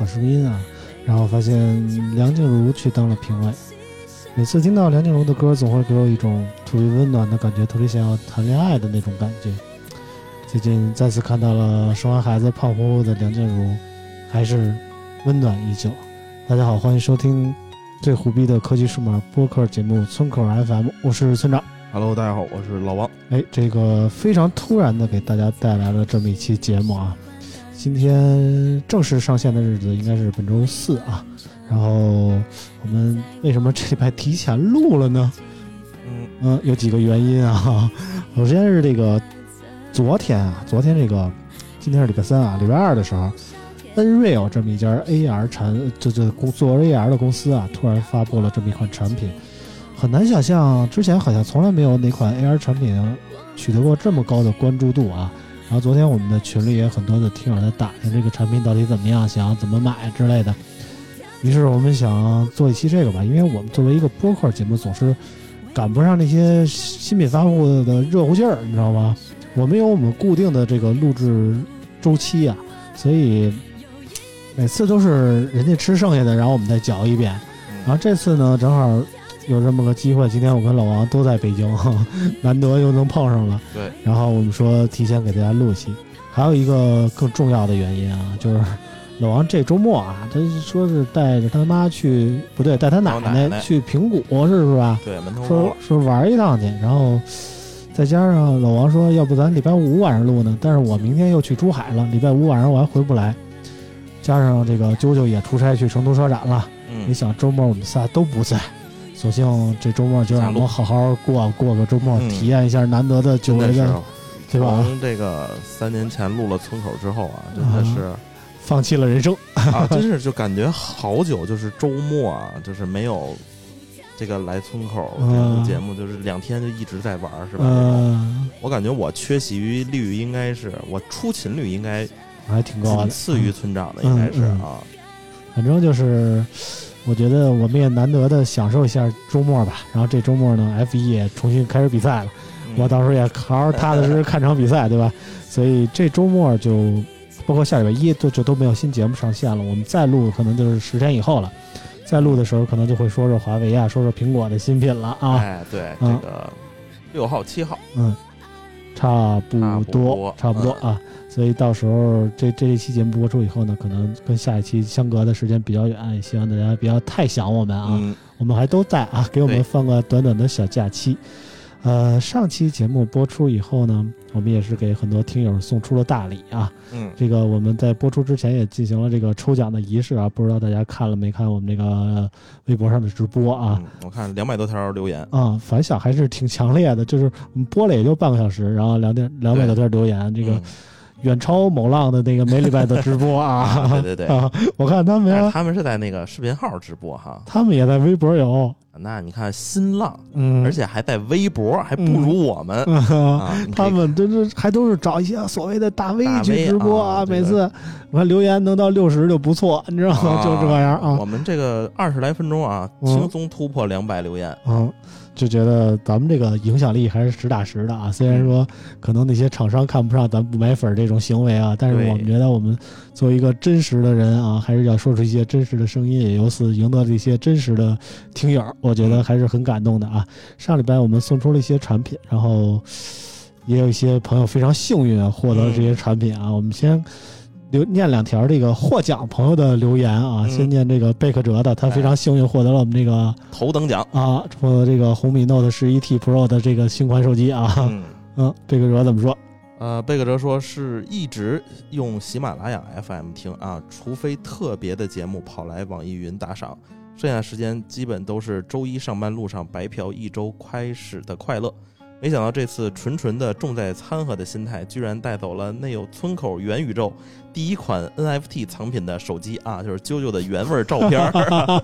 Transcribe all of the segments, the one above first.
好声音》啊，然后发现梁静茹去当了评委。每次听到梁静茹的歌，总会给我一种特别温暖的感觉，特别想要谈恋爱的那种感觉。最近再次看到了生完孩子胖乎乎的梁静茹，还是温暖依旧。大家好，欢迎收听最虎逼的科技数码播客节目《村口 FM》，我是村长。Hello，大家好，我是老王。哎，这个非常突然的给大家带来了这么一期节目啊。今天正式上线的日子应该是本周四啊。然后我们为什么这礼拜提前录了呢？嗯嗯，有几个原因啊。首先是这个昨天啊，昨天这个今天是礼拜三啊，礼拜二的时候，Nreal 这么一家 AR 产这这公做 AR 的公司啊，突然发布了这么一款产品。很难想象，之前好像从来没有哪款 AR 产品取得过这么高的关注度啊。然后昨天我们的群里也很多的听友在打听这个产品到底怎么样，想怎么买之类的。于是我们想做一期这个吧，因为我们作为一个播客节目，总是赶不上那些新品发布的热乎劲儿，你知道吗？我们有我们固定的这个录制周期啊，所以每次都是人家吃剩下的，然后我们再嚼一遍。然后这次呢，正好有这么个机会，今天我跟老王都在北京，难得又能碰上了。对，然后我们说提前给大家录一期。还有一个更重要的原因啊，就是老王这周末啊，他说是带着他妈去，不对，带他奶奶奶去平谷，是不是吧？对，门头说玩一趟去，然后再加上老王说，要不咱礼拜五晚上录呢？但是我明天又去珠海了，礼拜五晚上我还回不来。加上这个啾啾也出差去成都车展了，你嗯，想周末我们仨都不在，索性这周末就让我们好好过过个周末，嗯体验一下难得的久违的，真的是对吧？从这个三年前录了村口之后啊，真的是放弃了人生，啊，真是就感觉好久，就是周末啊，就是没有这个来村口这嗯个节目，就是两天就一直在玩，是吧？嗯、我感觉我缺席率应该是我出勤率应该还挺高的，仅次于村长的，应该是嗯嗯啊。反正就是，我觉得我们也难得的享受一下周末吧。然后这周末呢，F 一也重新开始比赛了，嗯我到时候也好好踏踏实实看场比赛，对吧？所以这周末就包括下礼拜一就就都没有新节目上线了。我们再录可能就是十天以后了，再录的时候可能就会说说华为啊，说说苹果的新品了啊。哎，对，这嗯个六号、七号，嗯，差不多，差不多啊。所以到时候这这一期节目播出以后呢，可能跟下一期相隔的时间比较远，也希望大家不要太想我们啊。嗯，我们还都在啊，给我们放个短短的小假期。呃，上期节目播出以后呢，我们也是给很多听友送出了大礼啊。嗯，这个我们在播出之前也进行了这个抽奖的仪式啊，不知道大家看了没看我们这个微博上的直播啊？嗯，我看两百多条留言，啊，反响还是挺强烈的，就是我们播了也就半个小时，然后两点两百多条留言，这个嗯远超某浪的那个每礼拜的直播啊。啊 对对对。啊，我看他们他们是在那个视频号直播哈，他们也在微博有，那你看新浪，嗯，而且还在微博，还不如我们、他们都是还都是找一些所谓的大 V 去直播啊这个每次我看留言能到六十就不错，你知道吗？啊就这样啊。我，们这个二十来分钟啊，嗯。轻松突破两百留言。嗯，就觉得咱们这个影响力还是实打实的啊。虽然说可能那些厂商看不上咱不买粉儿这种行为啊，但是我们觉得我们作为一个真实的人啊，还是要说出一些真实的声音，也由此赢得了一些真实的听友，我觉得还是很感动的啊。上礼拜我们送出了一些产品，然后也有一些朋友非常幸运啊获得了这些产品啊。我们先。留念两条这个获奖朋友的留言啊，嗯。先念这个贝克哲的，他非常幸运获得了我们这个头等奖，啊，获得这个红米 Note 十一 T Pro 的这个新款手机啊，嗯，嗯，贝克哲怎么说？呃，贝克哲说是一直用喜马拉雅 FM 听啊，除非特别的节目跑来网易云打赏，剩下时间基本都是周一上班路上白嫖一周开始的快乐。没想到这次纯纯的重在掺和的心态，居然带走了内有村口元宇宙第一款 NFT 藏品的手机啊，就是啾啾的原味照片儿 啊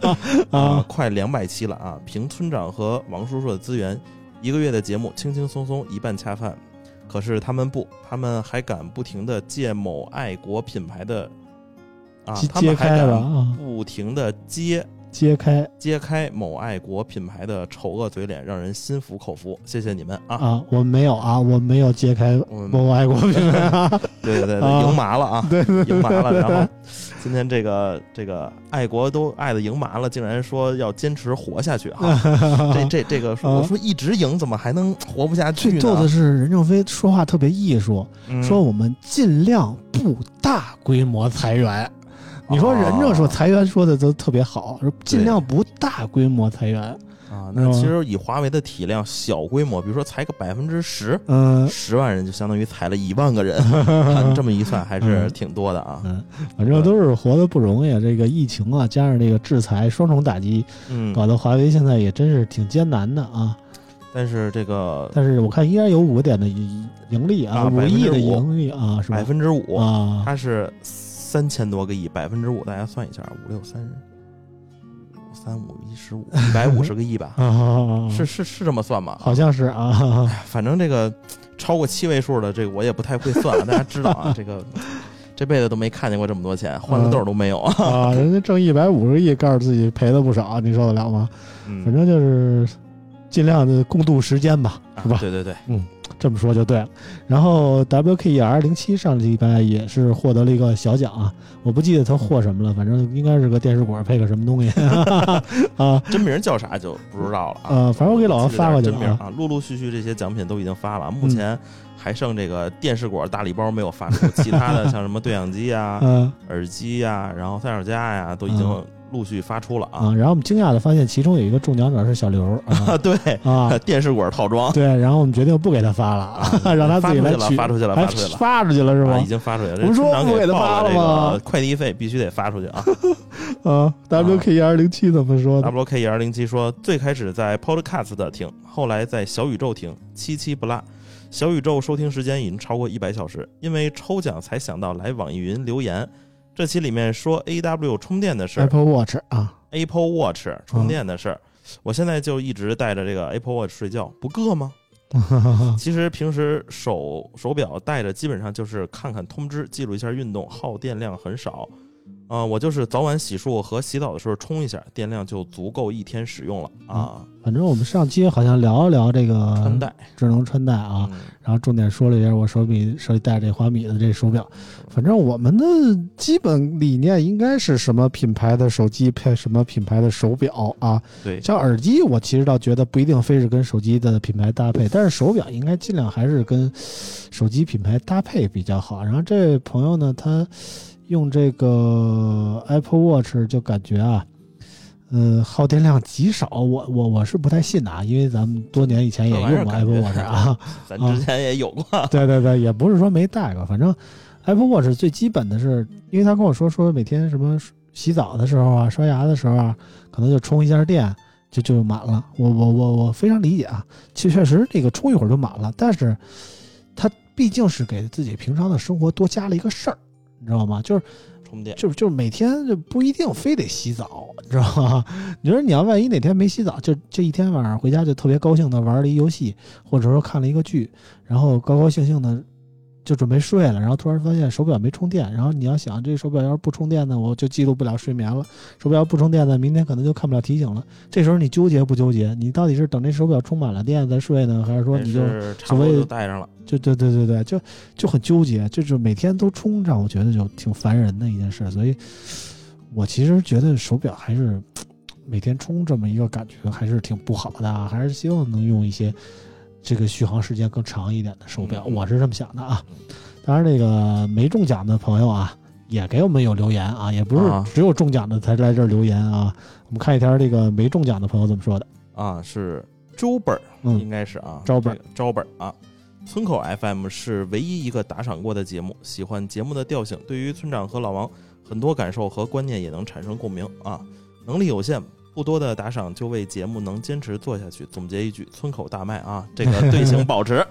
啊，快两百期了啊！凭村长和王叔叔的资源，一个月的节目轻轻松松一半恰饭。可是他们不，他们还敢不停的借某爱国品牌的啊揭，他们还敢啊，不停的揭揭开揭开某爱国品牌的丑恶嘴脸，让人心服口服。谢谢你们啊！啊，我没有啊，我没有揭开某爱国品牌 啊，对对对赢麻了啊！对对赢麻了。然后今天这个这个爱国都爱的赢麻了，竟然说要坚持活下去啊！这这这个我说一直赢，怎么还能活不下去呢？最逗的是任正非说话特别艺术，嗯说我们尽量不大规模裁员。你说人这说哦裁员说的都特别好，说尽量不大规模裁员。啊，那其实以华为的体量，小规模，比如说裁个百分之十，嗯十万人就相当于裁了一万个人，啊这么一算还是嗯挺多的啊。嗯，反正都是活得不容易。这个疫情啊，加上这个制裁双重打击，嗯，搞得华为现在也真是挺艰难的啊。但是这个但是我看依然有五个点的盈盈利啊，啊五亿的盈利啊，是吧百？分之五，啊，它是三千多个亿，百分之五，大家算一下，五六三五三五一十五，一百五十个亿吧？啊，是是是这么算吗？好像是啊，反正这个超过七位数的，这个我也不太会算啊。大家知道啊，这个这辈子都没看见过这么多钱，换个豆都没有啊。啊，人家挣一百五十亿，告诉自己赔了不少，你受得了吗？反嗯，正就是尽量的共度时间吧，是吧啊？对对对，这么说就对了。然后 WKER 零七上礼拜也是获得了一个小奖啊，我不记得他获什么了，反正应该是个电视果配个什么东西 啊。真名叫啥就不知道了啊。呃，反正我给老王发过去了啊。真名啊，陆陆续续这些奖品都已经发了，目前还剩这个电视果大礼包没有发出，其他的 像什么对讲机啊、嗯耳机呀，然后三脚架呀，都已经嗯陆续发出了啊，啊。然后我们惊讶的发现，其中有一个中奖者是小刘啊啊，对，啊，电视管套装对，然后我们决定不给他发了 啊，让他自己来取，发出去了，发出去了，发出去了是啊，吗已？经发出去了。我们说不给他发了吗快递费必须得发出去啊。啊，WKER 零七怎么说？WK 二零七说，最开始在 Podcast 听，后来在小宇宙听，七七不落。小宇宙收听时间已经超过一百小时，因为抽奖才想到来网易云留言。这期里面说 AW 充电的事儿 Apple Watch 啊，，Apple Watch 充电的事儿，我现在就一直带着这个 Apple Watch 睡觉，不硌吗？其实平时手手表戴着，基本上就是看看通知，记录一下运动，耗电量很少。啊、我就是早晚洗漱和洗澡的时候冲一下，电量就足够一天使用了啊。反正我们上期好像聊一聊这个穿戴智能穿戴啊，嗯然后重点说了一下我手里手里戴这华米的这手表。反正我们的基本理念应该是什么品牌的手机配什么品牌的手表啊。对，像耳机，我其实倒觉得不一定非是跟手机的品牌搭配，但是手表应该尽量还是跟手机品牌搭配比较好。然后这位朋友呢，他用这个 Apple Watch 就感觉啊，呃，耗电量极少。我我我是不太信的啊，因为咱们多年以前也用过 Apple Watch 啊。咱之前也有过。对对对，也不是说没带过，反正 Apple Watch 最基本的是，因为他跟我说说每天什么洗澡的时候啊、刷牙的时候啊，可能就充一下电就就满了。我我我我非常理解啊，确确实这个充一会儿就满了，但是它毕竟是给自己平常的生活多加了一个事儿，你知道吗？就是充电。就就是每天就不一定非得洗澡，你知道吗？你说你要万一哪天没洗澡，就这一天晚上回家就特别高兴的玩了一游戏，或者说看了一个剧，然后高高兴兴的就准备睡了，然后突然发现手表没充电，然后你要想这手表要是不充电呢，我就记录不了睡眠了；手表不充电呢，明天可能就看不了提醒了。这时候你纠结不纠结？你到底是等这手表充满了电再睡呢，还是说你就是差不多所谓就带上了。就对对对对，就就很纠结，就是每天都充，上我觉得就挺烦人的一件事。所以，我其实觉得手表还是 每天充这么一个感觉还是挺不好的啊，还是希望能用一些这个续航时间更长一点的手表，嗯我是这么想的啊。当然，这个没中奖的朋友啊，也给我们有留言啊，也不是啊只有中奖的才来这儿留言啊。我们看一条这个没中奖的朋友怎么说的。啊，是周本儿，嗯应该是啊，周本儿周本儿啊。村口 FM 是唯一一个打赏过的节目，喜欢节目的调性，对于村长和老王很多感受和观念也能产生共鸣啊。能力有限，不多的打赏就为节目能坚持做下去。总结一句：村口大卖啊，这个队形保持。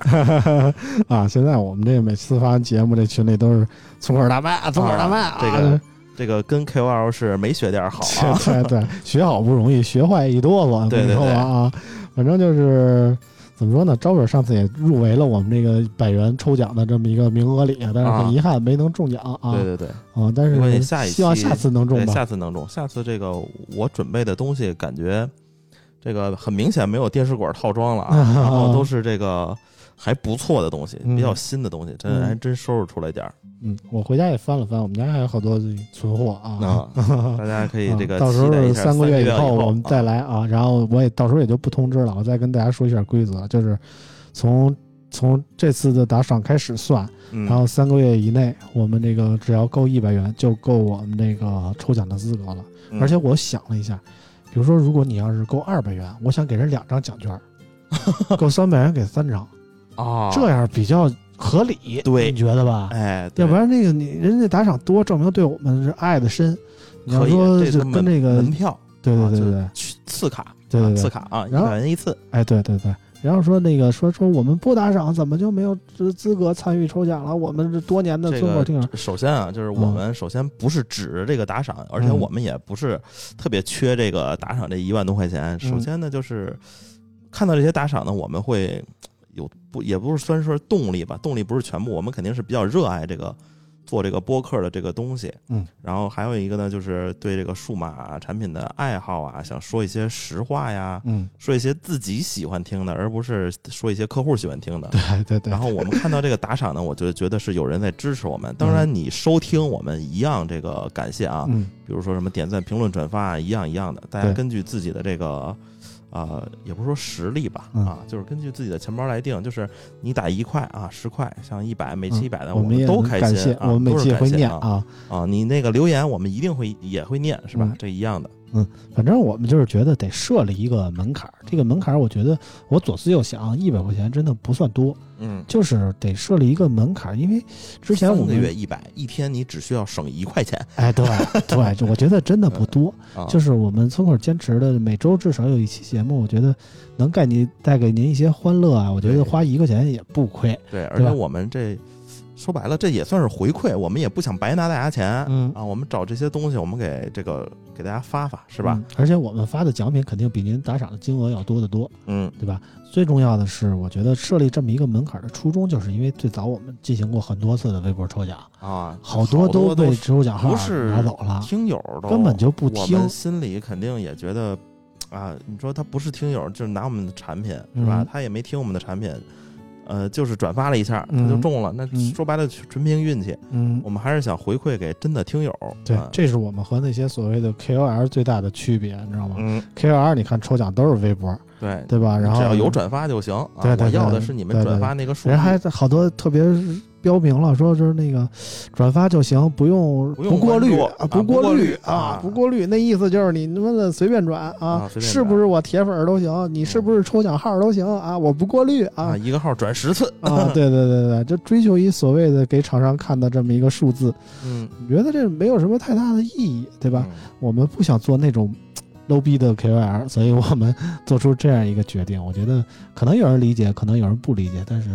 啊，现在我们这每次发节目，这群里都是村口大麦啊，村口大麦啊，这个 这个跟 KOL 是没学点好啊。对对对，学好不容易，学坏一哆嗦。对对对啊，反正就是怎么说呢？招惹上次也入围了我们这个百元抽奖的这么一个名额里，但是很遗憾没能中奖啊。对对对，啊，但是下一期希望下次能中。下次能中。下次这个我准备的东西，感觉这个很明显没有电视管套装了 啊，然后都是这个还不错的东西，嗯比较新的东西，真嗯还真收拾出来点儿。嗯，我回家也翻了翻，我们家还有好多存货啊。啊，大家可以这个啊到时候三个月以后我们再啊来啊，然后我也到时候也就不通知了，我再跟大家说一下规则，就是从从这次的打赏开始算，嗯然后三个月以内，我们这个只要够一百元就够我们这个抽奖的资格了。嗯而且我想了一下，比如说如果你要是够二百元，我想给人两张奖券儿，够三百元给三张，啊，这样比较合理，对你觉得吧？哎，要不然那个你人家打赏多，证明对我们是爱的深。你以跟这个门票，对对对对，去次卡，对对次卡啊，一百元一次。哎对对对，然后说那个说说我们不打赏，怎么就没有资资格参与抽奖了？我们这多年的这村口听友，个首先啊，就是我嗯们首先不是指着这个打赏，而且嗯我们也不是特别缺这个打赏这一万多块钱。首先呢，就是看到这些打赏呢，我们会有不也不是算是动力吧，动力不是全部，我们肯定是比较热爱这个做这个播客的这个东西。嗯，然后还有一个呢，就是对这个数码产品的爱好啊，想说一些实话呀，嗯，说一些自己喜欢听的，而不是说一些客户喜欢听的。对对对，然后我们看到这个打赏呢，我就觉得是有人在支持我们。当然，你收听我们一样这个感谢啊，嗯比如说什么点赞、评论、转发啊，一样一样的。大家根据自己的这个。呃，也不是说实力吧，嗯啊，就是根据自己的钱包来定，就是你打一块啊、十块，像一百，每期嗯一百的，我们都开心，啊，我们每都是期也会念感谢啊啊。啊，你那个留言我们一定会也会念，是吧嗯？这一样的，反正我们就是觉得得设立一个门槛儿，这个门槛儿我觉得我左思右想，一百块钱真的不算多，嗯。就是得设立一个门槛儿，因为之前我三个们月一百，一天你只需要省一块钱哎对 对，就我觉得真的不多，啊，就是我们村口坚持的每周至少有一期节目，我觉得能带你带给您一些欢乐啊，我觉得花一块钱也不亏。对，而且我们这说白了，这也算是回馈，我们也不想白拿大家钱，嗯啊，我们找这些东西，我们给这个给大家发发，是吧？嗯而且我们发的奖品肯定比您打赏的金额要多得多，嗯对吧？最重要的是，我觉得设立这么一个门槛的初衷，就是因为最早我们进行过很多次的微博抽奖，啊，好多都被是抽奖号拿走了，听友都根本就不我听们。心里肯定也觉得啊，你说他不是听友，就是拿我们的产品是吧？嗯他也没听我们的产品。呃，就是转发了一下，他嗯就中了。那嗯说白了，纯凭运气。嗯我，们还是想回馈给真的听友。对啊，这是我们和那些所谓的 KOL 最大的区别，你知道吗嗯，？KOL 你看抽奖都是微博，对，对吧？然后只要有转发就行。啊对对对我要的是你们转发那个数据。人还好多特别标明了，说是那个转发就行，不用不用过滤啊不不过滤滤啊不过滤，那意思就是你他妈的随便转啊是不是我铁粉都行，你是不是抽奖号都行啊，我不过滤啊啊，一个号转十次。啊，对对对对，就追求一所谓的给厂商看的这么一个数字，嗯，我觉得这没有什么太大的意义，对吧？我们不想做那种 low 逼的 KOL，所以我们做出这样一个决定。我觉得可能有人理解，可能有人不理解，但是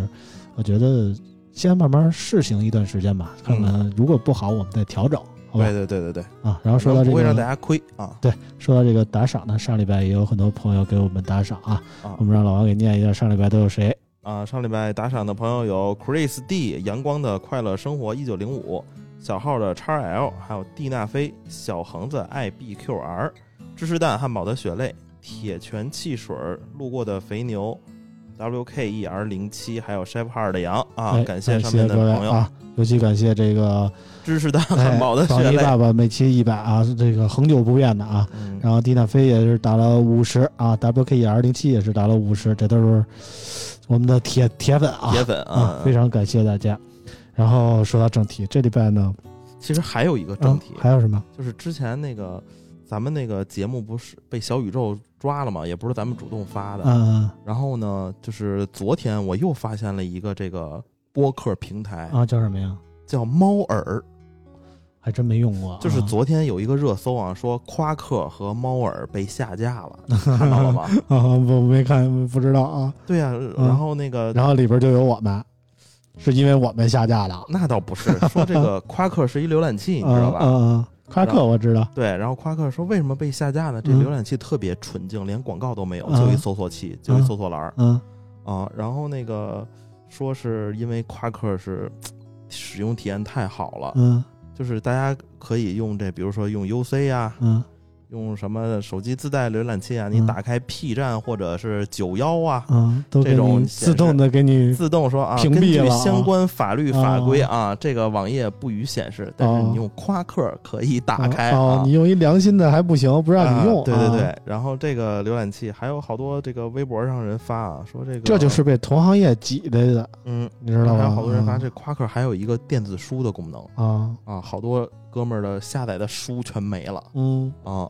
我觉得先慢慢试行一段时间吧，看看如果不好，我们再调整好吧？对对对对对，啊，然后说到这个不会让大，家亏啊对说到这个打赏呢，上礼拜也有很多朋友给我们打赏啊，啊我们让老王给念一下上礼拜都有谁。啊！上礼拜打赏的朋友有 Chris D、阳光的快乐生活一九零五、小号的 x L，还有蒂娜菲、小恒子 IBQR、芝士蛋汉堡的血泪、铁拳汽水、路过的肥牛、WKER 零七，还有 Chef Hard 的羊啊！哎感谢上面的各位朋友，啊，尤其感谢这个芝士蛋哎汉堡的宝血泪。妮爸爸每期一百啊，这个恒久不变的啊。嗯，然后蒂娜菲也是打了五十啊，WKER 零七也是打了五十，这都是我们的铁铁粉啊，铁粉啊，非常感谢大家。然后说到正题，这礼拜呢，其实还有一个正题嗯，还有什么？就是之前那个咱们那个节目不是被小宇宙抓了吗，也不是咱们主动发的。嗯然后呢，就是昨天我又发现了一个这个播客平台，啊，叫什么呀？叫猫耳。还真没用过啊。就是昨天有一个热搜啊，说夸克和猫耳被下架了，看到了吗？啊，我没看，不知道啊。对呀、然后那个然后里边就有我们，是因为我们下架了，那倒不是，说这个夸克是一浏览器，你知道吧？嗯嗯，夸克我知道。对，然后夸克说为什么被下架呢？这嗯浏览器特别纯净，连广告都没有，嗯就一搜索器，就一搜索栏儿嗯啊。然后那个说是因为夸克是使用体验太好了，嗯就是大家可以用这，比如说用 UC 呀、嗯用什么手机自带浏览器啊，嗯。你打开 P 站或者是九幺啊，嗯，都这种自动的给你自动说啊，屏根据蔽了啊。相关法律法规啊，这个网页不予显示，但是哦。你用夸克可以打开哦啊，。你用一良心的还不行，不让你用。啊对对啊。对，然后这个浏览器还有好多这个微博上人发啊，说这个这就是被同行业挤来的，嗯，你知道吗？还有好多人发嗯。这夸克还有一个电子书的功能啊，啊，好多哥们儿的下载的书全没了嗯，啊，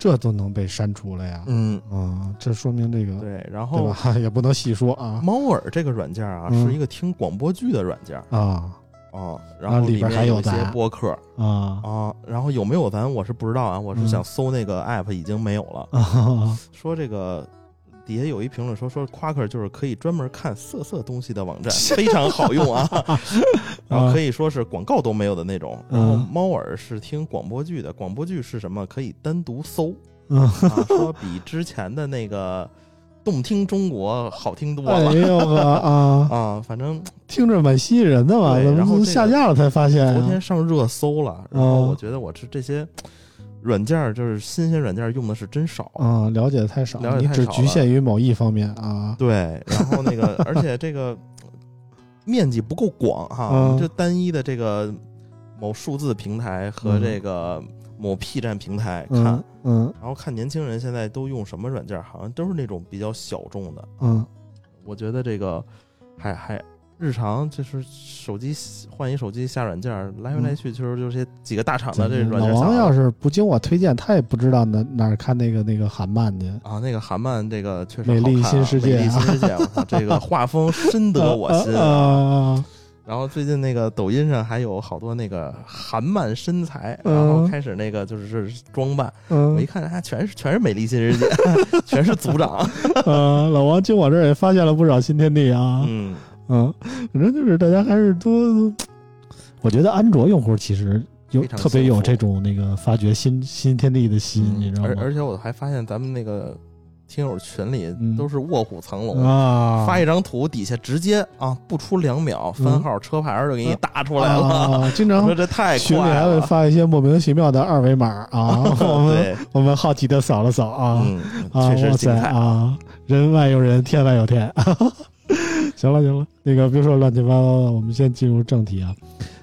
这都能被删除了呀？嗯，啊，这说明这个对，然对后吧？也不能细说啊猫耳这个软件啊，嗯是一个听广播剧的软件啊啊，然后里边还有一些播客啊啊，然后有没有咱我是不知道啊，我是嗯想搜那个 app 已经没有了。啊！说这个底下有一评论说说 Quaker 就是可以专门看色色东西的网站，非常好用啊，然后可以说是广告都没有的那种。然后嗯猫耳是听广播剧的，广播剧是什么？可以单独搜说比之前的那个动听中国好听多哎了。呦呵啊，啊，反正 听着蛮吸引人的嘛，然后下架了才发现呀？昨天上热搜了，然后嗯我觉得我这这些软件儿就是新鲜软件儿用的是真少。啊，了解的太少，只了解太少局限于某一方面啊。对，然后那个，而且这个面积不够广哈，嗯就单一的这个某数字平台和嗯这个某 P 站平台看，嗯嗯然后看年轻人现在都用什么软件，好像都是那种比较小众的。嗯我觉得这个还还日常就是手机换一手机下软件，来回来去，就是就是这几个大厂的这软件下了。王要是不经我推荐，他也不知道哪哪儿看那个那个韩漫去。啊，那个韩漫这个确实美丽好看啊新世界啊美丽 新世界，我操，这个画风深得我心啊 啊！然后最近那个抖音上还有好多那个韩漫身材，嗯然后开始那个就是装扮，我一嗯看啊，全是全是美丽新世界，全是组长，呃，老王经我这儿也发现了不少新天地啊。嗯，嗯，反正就是大家还是多，我觉得安卓用户其实有特别有这种那个发掘新新天地的心，你知道吗？而而且我还发现咱们那个听友群里嗯都是卧虎藏龙。啊，发一张图，底下直接啊，不出两秒，番号、车牌就给你打出来了。啊，经常 说这太群里，还会发一些莫名其妙的二维码啊，我们，我们好奇的扫了扫啊，嗯，啊，确实。啊，人外有人，天外有天。行了行了，那个别说乱七八糟的，我们先进入正题啊。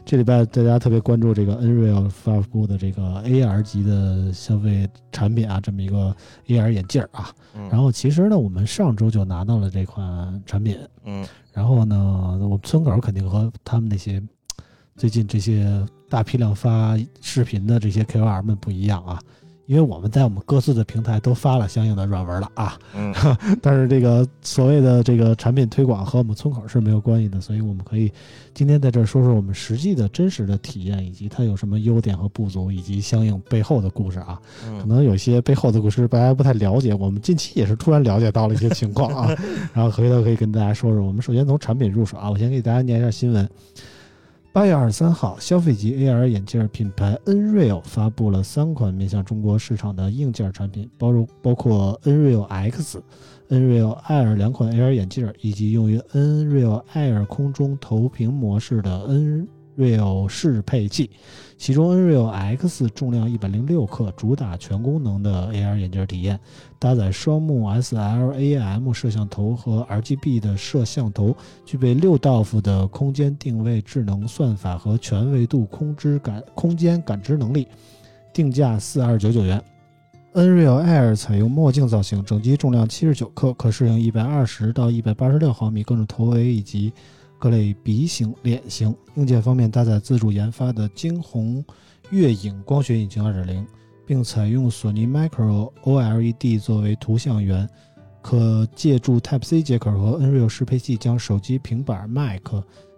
这礼拜大家特别关注这个 Nreal 发布的这个 AR 级的消费产品啊，这么一个 AR 眼镜儿啊。嗯然后其实呢，我们上周就拿到了这款产品，嗯然后呢，我们村口肯定和他们那些最近这些大批量发视频的这些 KOL 们不一样啊，因为我们在我们各自的平台都发了相应的软文了啊，嗯 但是这个所谓的这个产品推广和我们村口是没有关系的，所以我们可以今天在这儿说说我们实际的真实的体验，以及它有什么优点和不足，以及相应背后的故事啊。可嗯能有些背后的故事大家不太了解，我们近期也是突然了解到了一些情况啊，然后回头可以跟大家说说。我们首先从产品入手啊，我先给大家念一下新闻。八月二十三号，消费级 AR 眼镜品牌 Nreal 发布了三款面向中国市场的硬件产品，包括包括 Nreal X、Nreal Air 两款 AR 眼镜，以及用于 Nreal Air 空中投屏模式的 N Real 适配器。其中 Nreal X 重量一百零六克，主打全功能的 AR 眼镜体验，搭载双目 SLAM 摄像头和 RGB 的摄像头，具备六道夫的空间定位智能算法和全维度空知感空间感知能力，定价四二九九元。Nreal Air 采用墨镜造型，整机重量七十九克，可适应一百二十到一百八十六毫米各种头围以及各类鼻型、脸型。硬件方面，搭载自主研发的惊鸿月影光学引擎2.0，并采用索尼 Micro OLED 作为图像源，可借助 Type-C 接口和 Nreal 适配器，将手机、平板、Mac、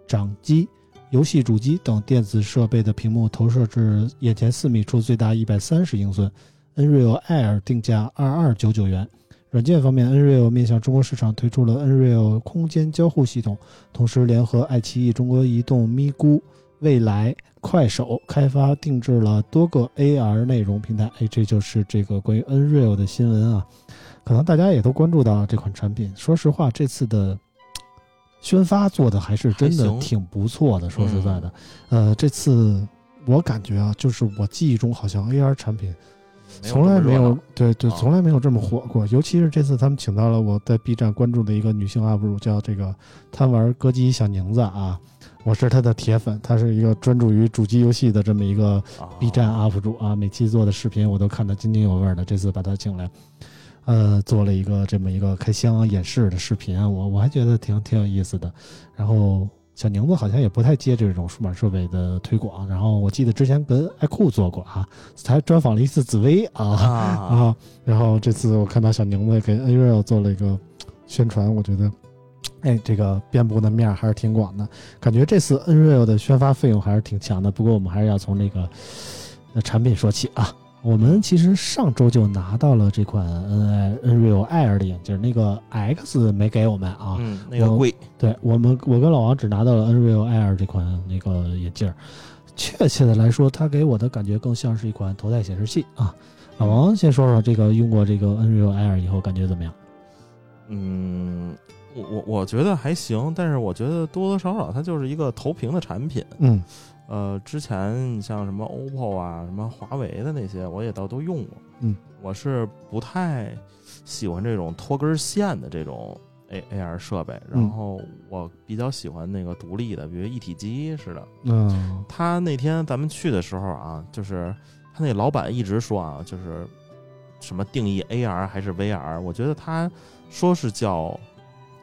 掌机、游戏主机等电子设备的屏幕投射至眼前四米处，最大一百三十英寸。Nreal Air 定价二二九九元。软件方面，Nreal 面向中国市场推出了 Nreal 空间交互系统，同时联合爱奇艺、中国移动、咪咕、未来、快手开发定制了多个 AR 内容平台。哎，这就是这个关于 Nreal 的新闻啊。可能大家也都关注到这款产品。说实话，这次的宣发做的还是真的挺不错的。说实在的，呃，这次我感觉啊，就是我记忆中好像 AR 产品。从来没有，对对，啊从来没有这么火过。尤其是这次，他们请到了我在 B 站关注的一个女性 UP 主，叫这个贪玩歌姬小宁子啊，我是她的铁粉，她是一个专注于主机游戏的这么一个啊 B 站 UP 主啊，每期做的视频我都看得津津有味儿的。这次把她请来，呃，做了一个这么一个开箱演示的视频啊，我我还觉得挺挺有意思的。然后小宁子好像也不太接这种数码设备的推广，然后我记得之前跟爱酷做过啊，还专访了一次紫薇啊啊，啊，然后这次我看到小宁子给 Nreal 做了一个宣传，我觉得。哎，这个遍布的面还是挺广的，感觉这次 Nreal 的宣发费用还是挺强的。不过我们还是要从这个呃产品说起啊。我们其实上周就拿到了这款 N Nreal Air 的眼镜，那个 X 没给我们啊。嗯，那个我贵，对我们，我跟老王只拿到了 Nreal Air 这款那个眼镜儿。确切的来说，它给我的感觉更像是一款头戴显示器啊。老王先说说这个用过这个 Nreal Air 以后感觉怎么样？嗯，我我我觉得还行，但是我觉得多多少少它就是一个投屏的产品。嗯呃，之前你像什么 OPPO 啊、什么华为的那些，我也倒都用过。嗯，我是不太喜欢这种拖根线的这种 A AR 设备，然嗯后我比较喜欢那个独立的，比如一体机似的。嗯他那天咱们去的时候啊，就是他那老板一直说啊，就是什么定义 AR 还是 VR，我觉得他说是叫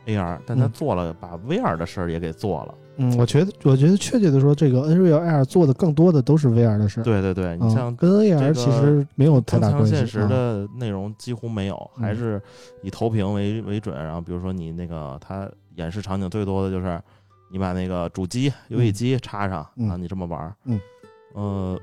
AR，但他嗯做了把 VR 的事儿也给做了。嗯，我觉得我觉得确切的说，这个 Nreal Air 做的更多的都是 VR 的事儿。对对对，你嗯，像跟 AR 这个其实没有太大关系。现实啊的内容几乎没有，嗯还是以投屏为为准。然后比如说你那个它演示场景最多的就是你把那个主机、游戏机插上嗯啊，你这么玩儿，嗯，呃，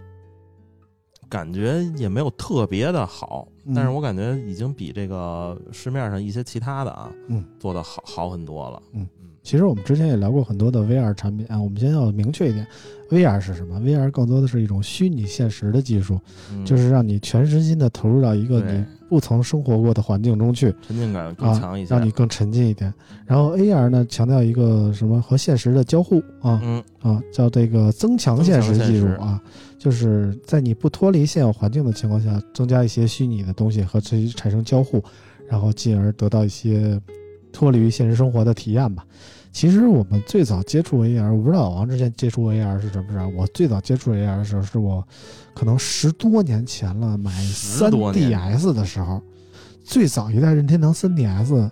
感觉也没有特别的好，嗯。但是我感觉已经比这个市面上一些其他的啊，嗯，做的好好很多了。嗯。嗯。其实我们之前也聊过很多的 VR 产品啊，我们先要明确一点，VR 是什么？VR 更多的是一种虚拟现实的技术，嗯，就是让你全身心的投入到一个你不曾生活过的环境中去沉浸感更啊强一，些。让你更沉浸一点。然后 AR 呢，强调一个什么和现实的交互啊嗯。啊，叫这个增强现实技术啊，就是在你不脱离现有环境的情况下，增加一些虚拟的东西和其产生交互，然后进而得到一些脱离于现实生活的体验吧。其实我们最早接触 AR，我不知道老王之前接触 AR 是什么时候。我最早接触 AR 的时候，是我可能十多年前了，买十多年 3DS 的时候，最早一代任天堂 3DS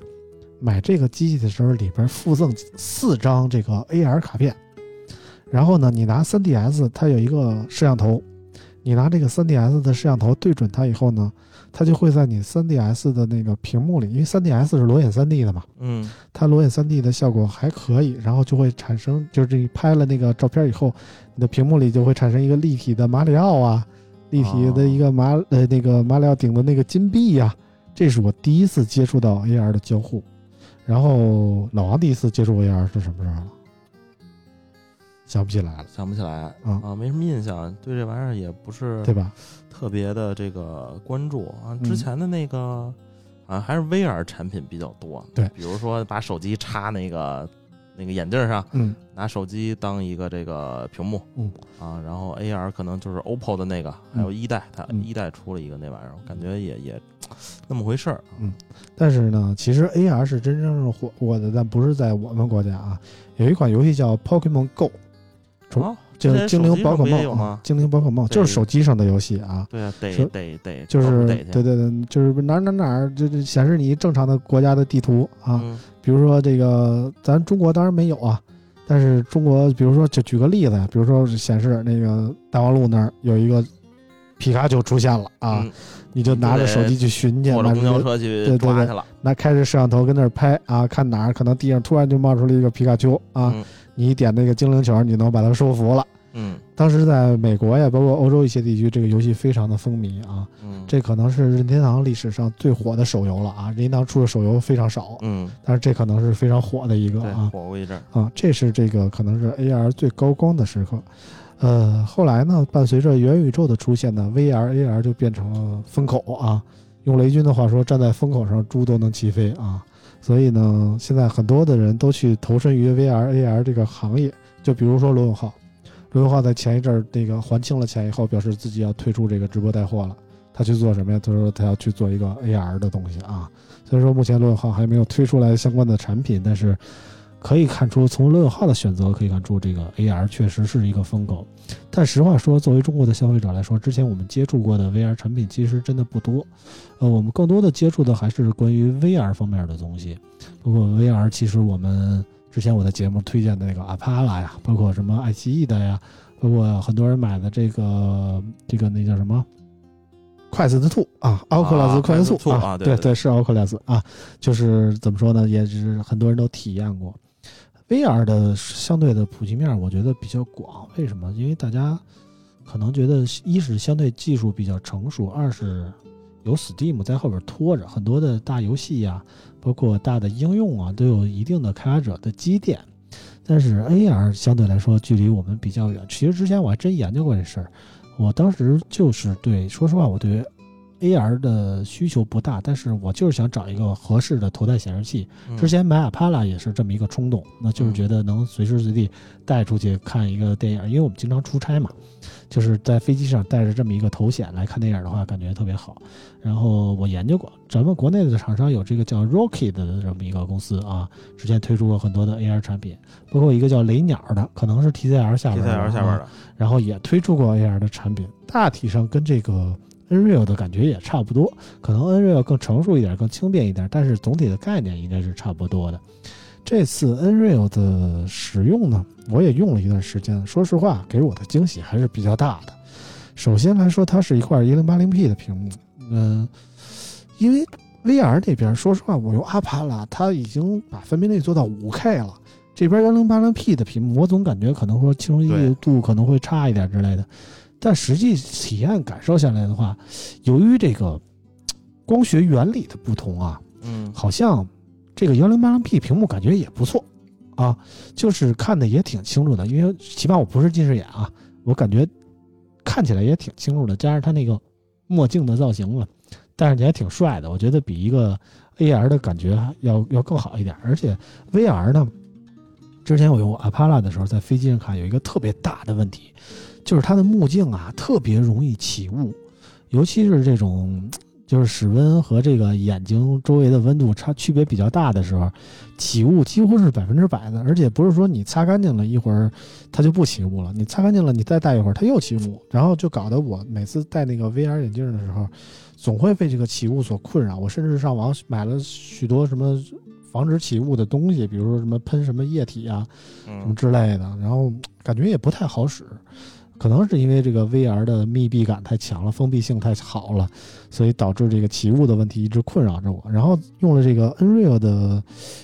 买这个机器的时候，里边附赠四张这个 AR 卡片。然后呢，你拿 3DS，它有一个摄像头，你拿这个 3DS 的摄像头对准它以后呢，它就会在你 3DS 的那个屏幕里，因为 3DS 是裸眼 3D 的嘛，嗯它裸眼 3D 的效果还可以，然后就会产生，就是你拍了那个照片以后，你的屏幕里就会产生一个立体的马里奥啊，立体的一个马、呃那个马里奥顶的那个金币呀、这是我第一次接触到 AR 的交互。然后老王第一次接触 AR 是什么时候了？想不起来了，想不起来。嗯啊，没什么印象，对这玩意儿也不是对吧？特别的这个关注。啊。嗯。之前的那个啊，还是 VR 产品比较多，对。比如说把手机插那个那个眼镜上，嗯。拿手机当一个这个屏幕，嗯。啊，然后 AR 可能就是 OPPO 的那个，还有一代，它嗯。一代出了一个那玩意儿，我感觉也也那么回事儿。嗯。但是呢，其实 AR 是真正是火火的，但不是在我们国家啊。有一款游戏叫 Pokemon Go，从啊，就之前精灵宝可梦啊精灵宝可梦就是手机上的游戏啊。对啊，得是得得，就是对对对，就是哪哪哪儿，就是显示你正常的国家的地图啊。嗯比如说这个，咱中国当然没有啊，但是中国，比如说就举个例子呀，比如说显示那个大望路那儿有一个皮卡丘出现了啊，嗯你就拿着手机去寻去，坐着公交车去对对对抓去了拿开着摄像头跟那儿拍啊，看哪儿可能地上突然就冒出了一个皮卡丘啊，嗯你点那个精灵球，你能把它收服了。嗯当时在美国呀，包括欧洲一些地区，这个游戏非常的风靡啊。嗯，这可能是任天堂历史上最火的手游了啊！任天堂出的手游非常少，嗯但是这可能是非常火的一个啊火过一阵儿，啊！这是这个可能是 AR 最高光的时刻。呃，后来呢，伴随着元宇宙的出现呢，VR、AR 就变成了风口啊。用雷军的话说，站在风口上，猪都能起飞啊！所以呢，现在很多的人都去投身于 VR、AR 这个行业。就比如说罗永浩，罗永浩在前一阵儿那个还清了钱以后，表示自己要退出这个直播带货了。他去做什么呀？他说他要去做一个 AR 的东西啊。虽然说目前罗永浩还没有推出来相关的产品，但是可以看出，从罗永浩的选择可以看出，这个 AR 确实是一个风口。但实话说，作为中国的消费者来说，之前我们接触过的 VR 产品其实真的不多。呃，我们更多的接触的还是关于 VR 方面的东西。包括 VR，其实我们之前我的节目推荐的那个 Apala 呀，包括什么爱奇艺的呀，包括很多人买的这个这个那叫什么？快斯的兔啊，奥克拉斯快斯兔快斯兔啊对对对对，是奥克拉斯啊，就是怎么说呢，也是很多人都体验过。VR 的相对的普及面，我觉得比较广。为什么？因为大家可能觉得，一是相对技术比较成熟，二是有 Steam 在后边拖着，很多的大游戏呀、包括大的应用啊，都有一定的开发者的积淀。但是 AR 相对来说距离我们比较远。其实之前我还真研究过这事儿，我当时就是对，说实话，我对 AR 的需求不大，但是我就是想找一个合适的头戴显示器。嗯之前买 Apala 也是这么一个冲动，那就是觉得能随时随地带出去看一个电影，因为我们经常出差嘛，就是在飞机上带着这么一个头显来看电影的话，感觉特别好。然后我研究过，咱们国内的厂商有这个叫 Rocket 的这么一个公司啊，之前推出过很多的 AR 产品，包括一个叫雷鸟的，可能是 TCL 下边的 TCL 下边啊的，然后也推出过 AR 的产品，大体上跟这个 Nreal 的感觉也差不多，可能 Nreal 更成熟一点，更轻便一点，但是总体的概念应该是差不多的。这次 Nreal 的使用呢，我也用了一段时间，说实话，给我的惊喜还是比较大的。首先来说，它是一块 1080P 的屏幕，嗯、因为 VR 那边，说实话，我用阿帕拉，它已经把分辨率做到 5K 了。这边 1080P 的屏幕，我总感觉可能说清晰对度可能会差一点之类的，但实际体验感受下来的话，由于这个光学原理的不同啊，嗯。好像这个幺零八零 P 屏幕感觉也不错啊，就是看的也挺清楚的，因为起码我不是近视眼啊，我感觉看起来也挺清楚的，加上它那个墨镜的造型嘛，戴上去还挺帅的，我觉得比一个 AR 的感觉要要更好一点，而且 VR 呢，之前我用 Apala 的时候，在飞机上看有一个特别大的问题，就是它的目镜啊特别容易起雾，尤其是这种 就是室温和这个眼睛周围的温度差区别比较大的时候，起雾几乎是百分之百的，而且不是说你擦干净了一会儿它就不起雾了，你擦干净了你再戴一会儿它又起雾，然后就搞得我每次戴那个 VR 眼镜的时候，总会被这个起雾所困扰。我甚至上网买了许多什么防止起雾的东西，比如说什么喷什么液体啊，什么嗯。之类的，然后感觉也不太好使，可能是因为这个 VR 的密闭感太强了，封闭性太好了，所以导致这个起雾的问题一直困扰着我。然后用了这个 Nreal 的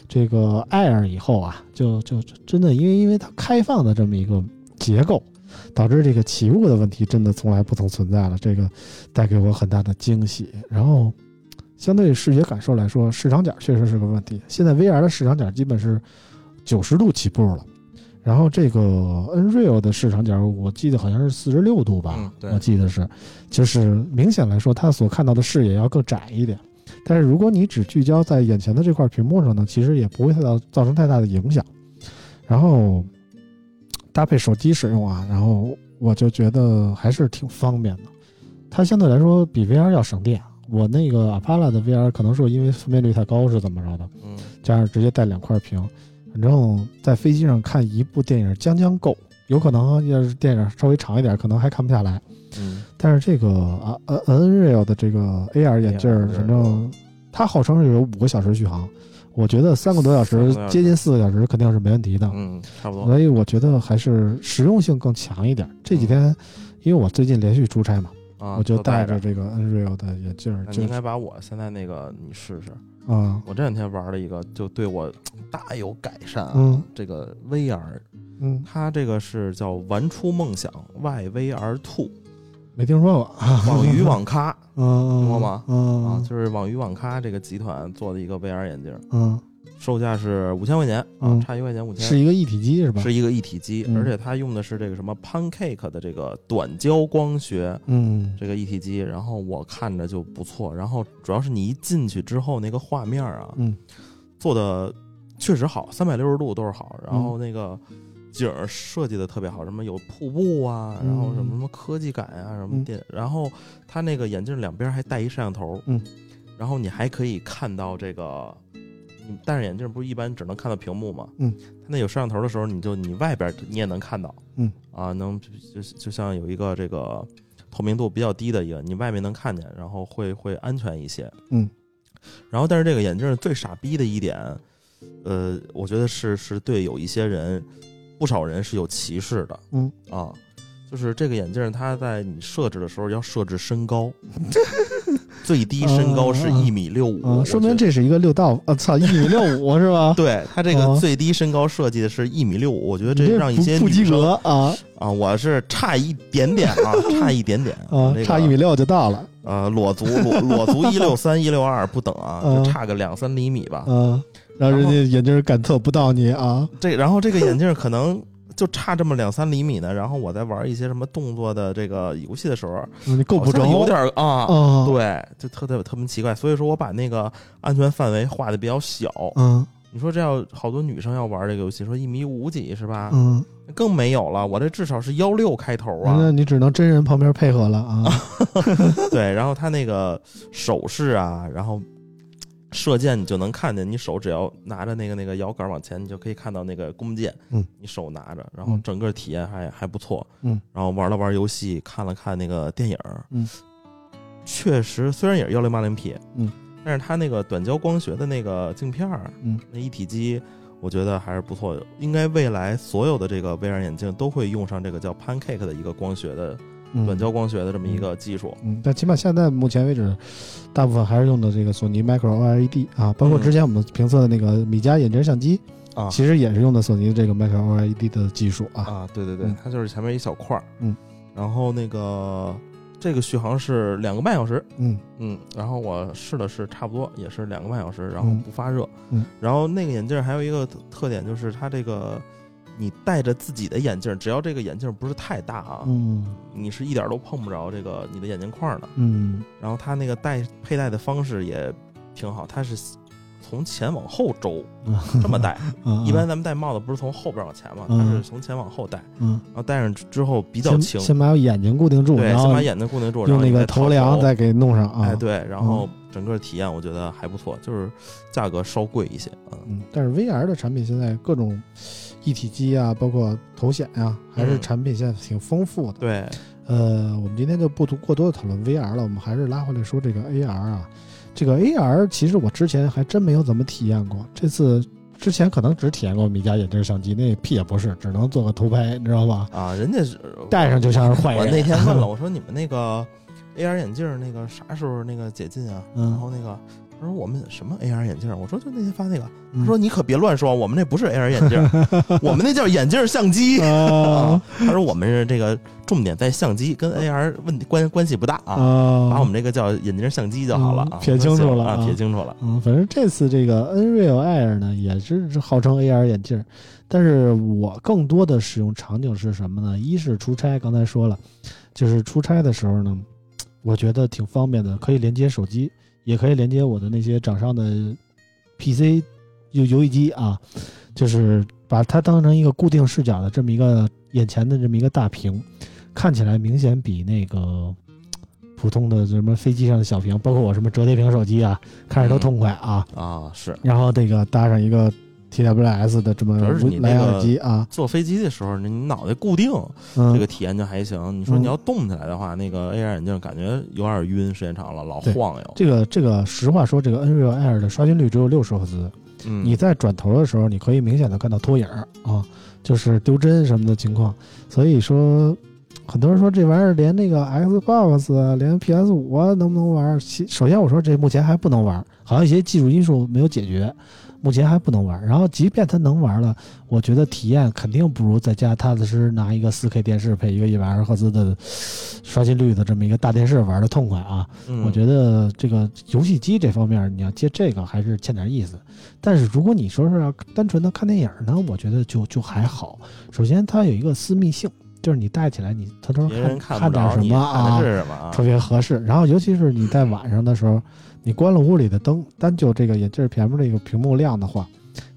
这个 Air 以后啊，就就就真的因为因为它开放的这么一个结构，导致这个起雾的问题真的从来不曾存在了，这个带给我很大的惊喜。然后。相对于视觉感受来说，视场角确实是个问题。现在 VR 的视场角基本是九十度起步了，然后这个 Nreal 的市场角，我记得好像是四十六度吧，嗯对我记得是，就是明显来说，它所看到的视野要更窄一点。但是如果你只聚焦在眼前的这块屏幕上呢，其实也不会太造造成太大的影响。然后搭配手机使用啊，然后我就觉得还是挺方便的。它相对来说比 VR 要省电。我那个 Apala 的 VR 可能是因为分辨率太高是怎么着的，嗯加上直接带两块屏，反正在飞机上看一部电影将将够。有可能要是电影稍微长一点，可能还看不下来。嗯但是这个啊呃 Nreal 的这个 AR 眼镜儿，反正它号称是有五个小时续航，我觉得三个多小时接近四个小时肯定是没问题的。嗯，差不多。所以我觉得还是实用性更强一点。这几天，因为我最近连续出差嘛，啊，我就带戴着。这个 Nreal 的眼镜你应该把我现在那个你试试。啊。我这两天玩了一个，就对我大有改善啊。嗯。这个 VR，嗯，它这个是叫玩出梦想 YVR Two 没听说过，网鱼网咖 嗯听过吗？嗯。啊，就是网鱼网咖这个集团做的一个 VR 眼镜，嗯售价是五千块钱啊嗯，差一块钱五千。是一个一体机是吧？是一个一体机，嗯。而且它用的是这个什么 Pancake 的这个短焦光学嗯。这个一体机，然后我看着就不错，然后主要是你一进去之后那个画面啊，嗯。做的确实好，三百六十度都是好，然嗯。后那个景儿设计的特别好，什么有瀑布啊，然后什么什么科技感啊，什么嗯。电，然后它那个眼镜两边还带一摄像头，嗯，然后你还可以看到这个。你戴上眼镜不是一般只能看到屏幕吗？嗯，它那有摄像头的时候，你就你外边你也能看到，嗯啊，能就就像有一个这个透明度比较低的一个，你外面能看见，然后会会安全一些。嗯，然后但是这个眼镜最傻逼的一点，呃，我觉得是是对有一些人，不少人是有歧视的。嗯啊，就是这个眼镜它在你设置的时候要设置身高，最低身高是一米六五、啊，说明这是一个六道，呃，操，一米六五 是吧？对他这个哦。最低身高设计的是一米六五，我觉得这这让一不不及格啊。啊，我是差一点点啊，差一点点啊那，个差一米六就到了，呃，裸足裸裸足一六三一六二不等啊，嗯就差个两三厘米吧。嗯，让人家眼镜感测不到你啊，这然后这个眼镜可能就差这么两三厘米呢。然后我在玩一些什么动作的这个游戏的时候，你够不着，有点啊，，对，就特别特别奇怪。所以说我把那个安全范围画的比较小。嗯你说这要好多女生要玩这个游戏，说一米五几是吧？嗯，更没有了，我这至少是幺六开头啊。那你只能真人旁边配合了啊，对，然后他那个手势啊，然后射箭你就能看见，你手只要拿着那个那个摇杆往前，你就可以看到那个弓箭，嗯，你手拿着，然后嗯整个体验还还不错，嗯，然后玩了玩游戏，看了看那个电影，嗯，确实虽然也是幺零八零 P，嗯，但是它那个短焦光学的那个镜片儿，嗯，那一体机。我觉得还是不错。的，应该未来所有的这个 VR 眼镜都会用上这个叫 Pancake 的一个光学的嗯短焦光学的这么一个技术。嗯，但起码现在目前为止，大部分还是用的这个索尼 Micro OLED 啊，包括嗯。之前我们评测的那个米家眼镜相机，啊。其实也是用的索尼的这个 Micro OLED 的技术啊。啊，对对对，嗯。它就是前面一小块儿，嗯，然后那个这个续航是两个半小时，嗯。嗯，然后我试了试，差不多也是两个半小时，然后嗯。不发热，嗯，然后那个眼镜还有一个特特点就是它这个你戴着自己的眼镜，只要这个眼镜不是太大啊，嗯。你是一点都碰不着这个你的眼镜框的，嗯。然后它那个戴佩戴的方式也挺好，它是从前往后周嗯，这么戴。嗯一般咱们戴帽子不是从后边往前嘛，它嗯是从前往后戴，嗯，然后戴上之后比较轻，先把眼睛固定住，对，先把眼睛固定住，然后那个头梁再给弄上啊。哎，对，然后整个体验我觉得还不错，就是价格稍贵一些，嗯，嗯，但是 VR 的产品现在各种一体机啊，包括头显呀、还是嗯产品现在挺丰富的。对，呃，我们今天就不多过多的讨论 VR 了，我们还是拉回来说这个 AR 啊。这个 AR 其实我之前还真没有怎么体验过，这次之前可能只体验过米家眼镜相机，那屁也不是，只能做个偷拍，你知道吧？啊，人家是 戴上就像是坏人。我那天问了，我说你们那个 AR 眼镜儿那个啥时候那个解禁啊？嗯然后那个他说我们什么 AR 眼镜儿？我说就那天发那个。嗯他说你可别乱说，我们那不是 AR 眼镜儿，我们那叫眼镜儿相机。他说我们是这个重点在相机，跟 AR 问题关关系不大啊，啊，把我们这个叫眼镜儿相机就好了啊，嗯撇清楚了啊，啊撇清楚了。嗯，反正这次这个 Nreal Air 呢，也是号称 AR 眼镜儿，但是我更多的使用场景是什么呢？一是出差，刚才说了，就是出差的时候呢，我觉得挺方便的，可以连接手机，也可以连接我的那些掌上的 PC 游游戏机啊，就是把它当成一个固定视角的这么一个眼前的这么一个大屏，看起来明显比那个。普通的什么飞机上的小屏，包括我什么折叠屏手机啊，看着都痛快啊。啊，是然后这个搭上一个 TWS 的这么蓝牙个耳机啊，坐飞机的时候，你脑袋固定，嗯，这个体验就还行。你说你要动起来的话，那个 AR 眼镜感觉有点晕，时间长了老晃悠。这个这个实话说，这个 Nreal Air 的刷新率只有六十赫兹，嗯，你在转头的时候，你可以明显的看到拖影儿啊，就是丢帧什么的情况。所以说，很多人说这玩意儿连那个 Xbox 啊，连 PS 五啊能不能玩？其首先我说这目前还不能玩，好像一些技术因素没有解决，目前还不能玩。然后即便它能玩了，我觉得体验肯定不如在家踏踏实实拿一个 4K 电视配一个一百二十赫兹的刷新率的这么一个大电视玩的痛快啊。嗯我觉得这个游戏机这方面，你要接这个还是欠点意思。但是如果你说是要单纯的看电影呢，我觉得就就还好。首先它有一个私密性，就是你戴起来你偷偷别人看看点什么啊？特别合适。然后尤其是你在晚上的时候，你关了屋里的灯，单就这个眼镜前面这个屏幕亮的话，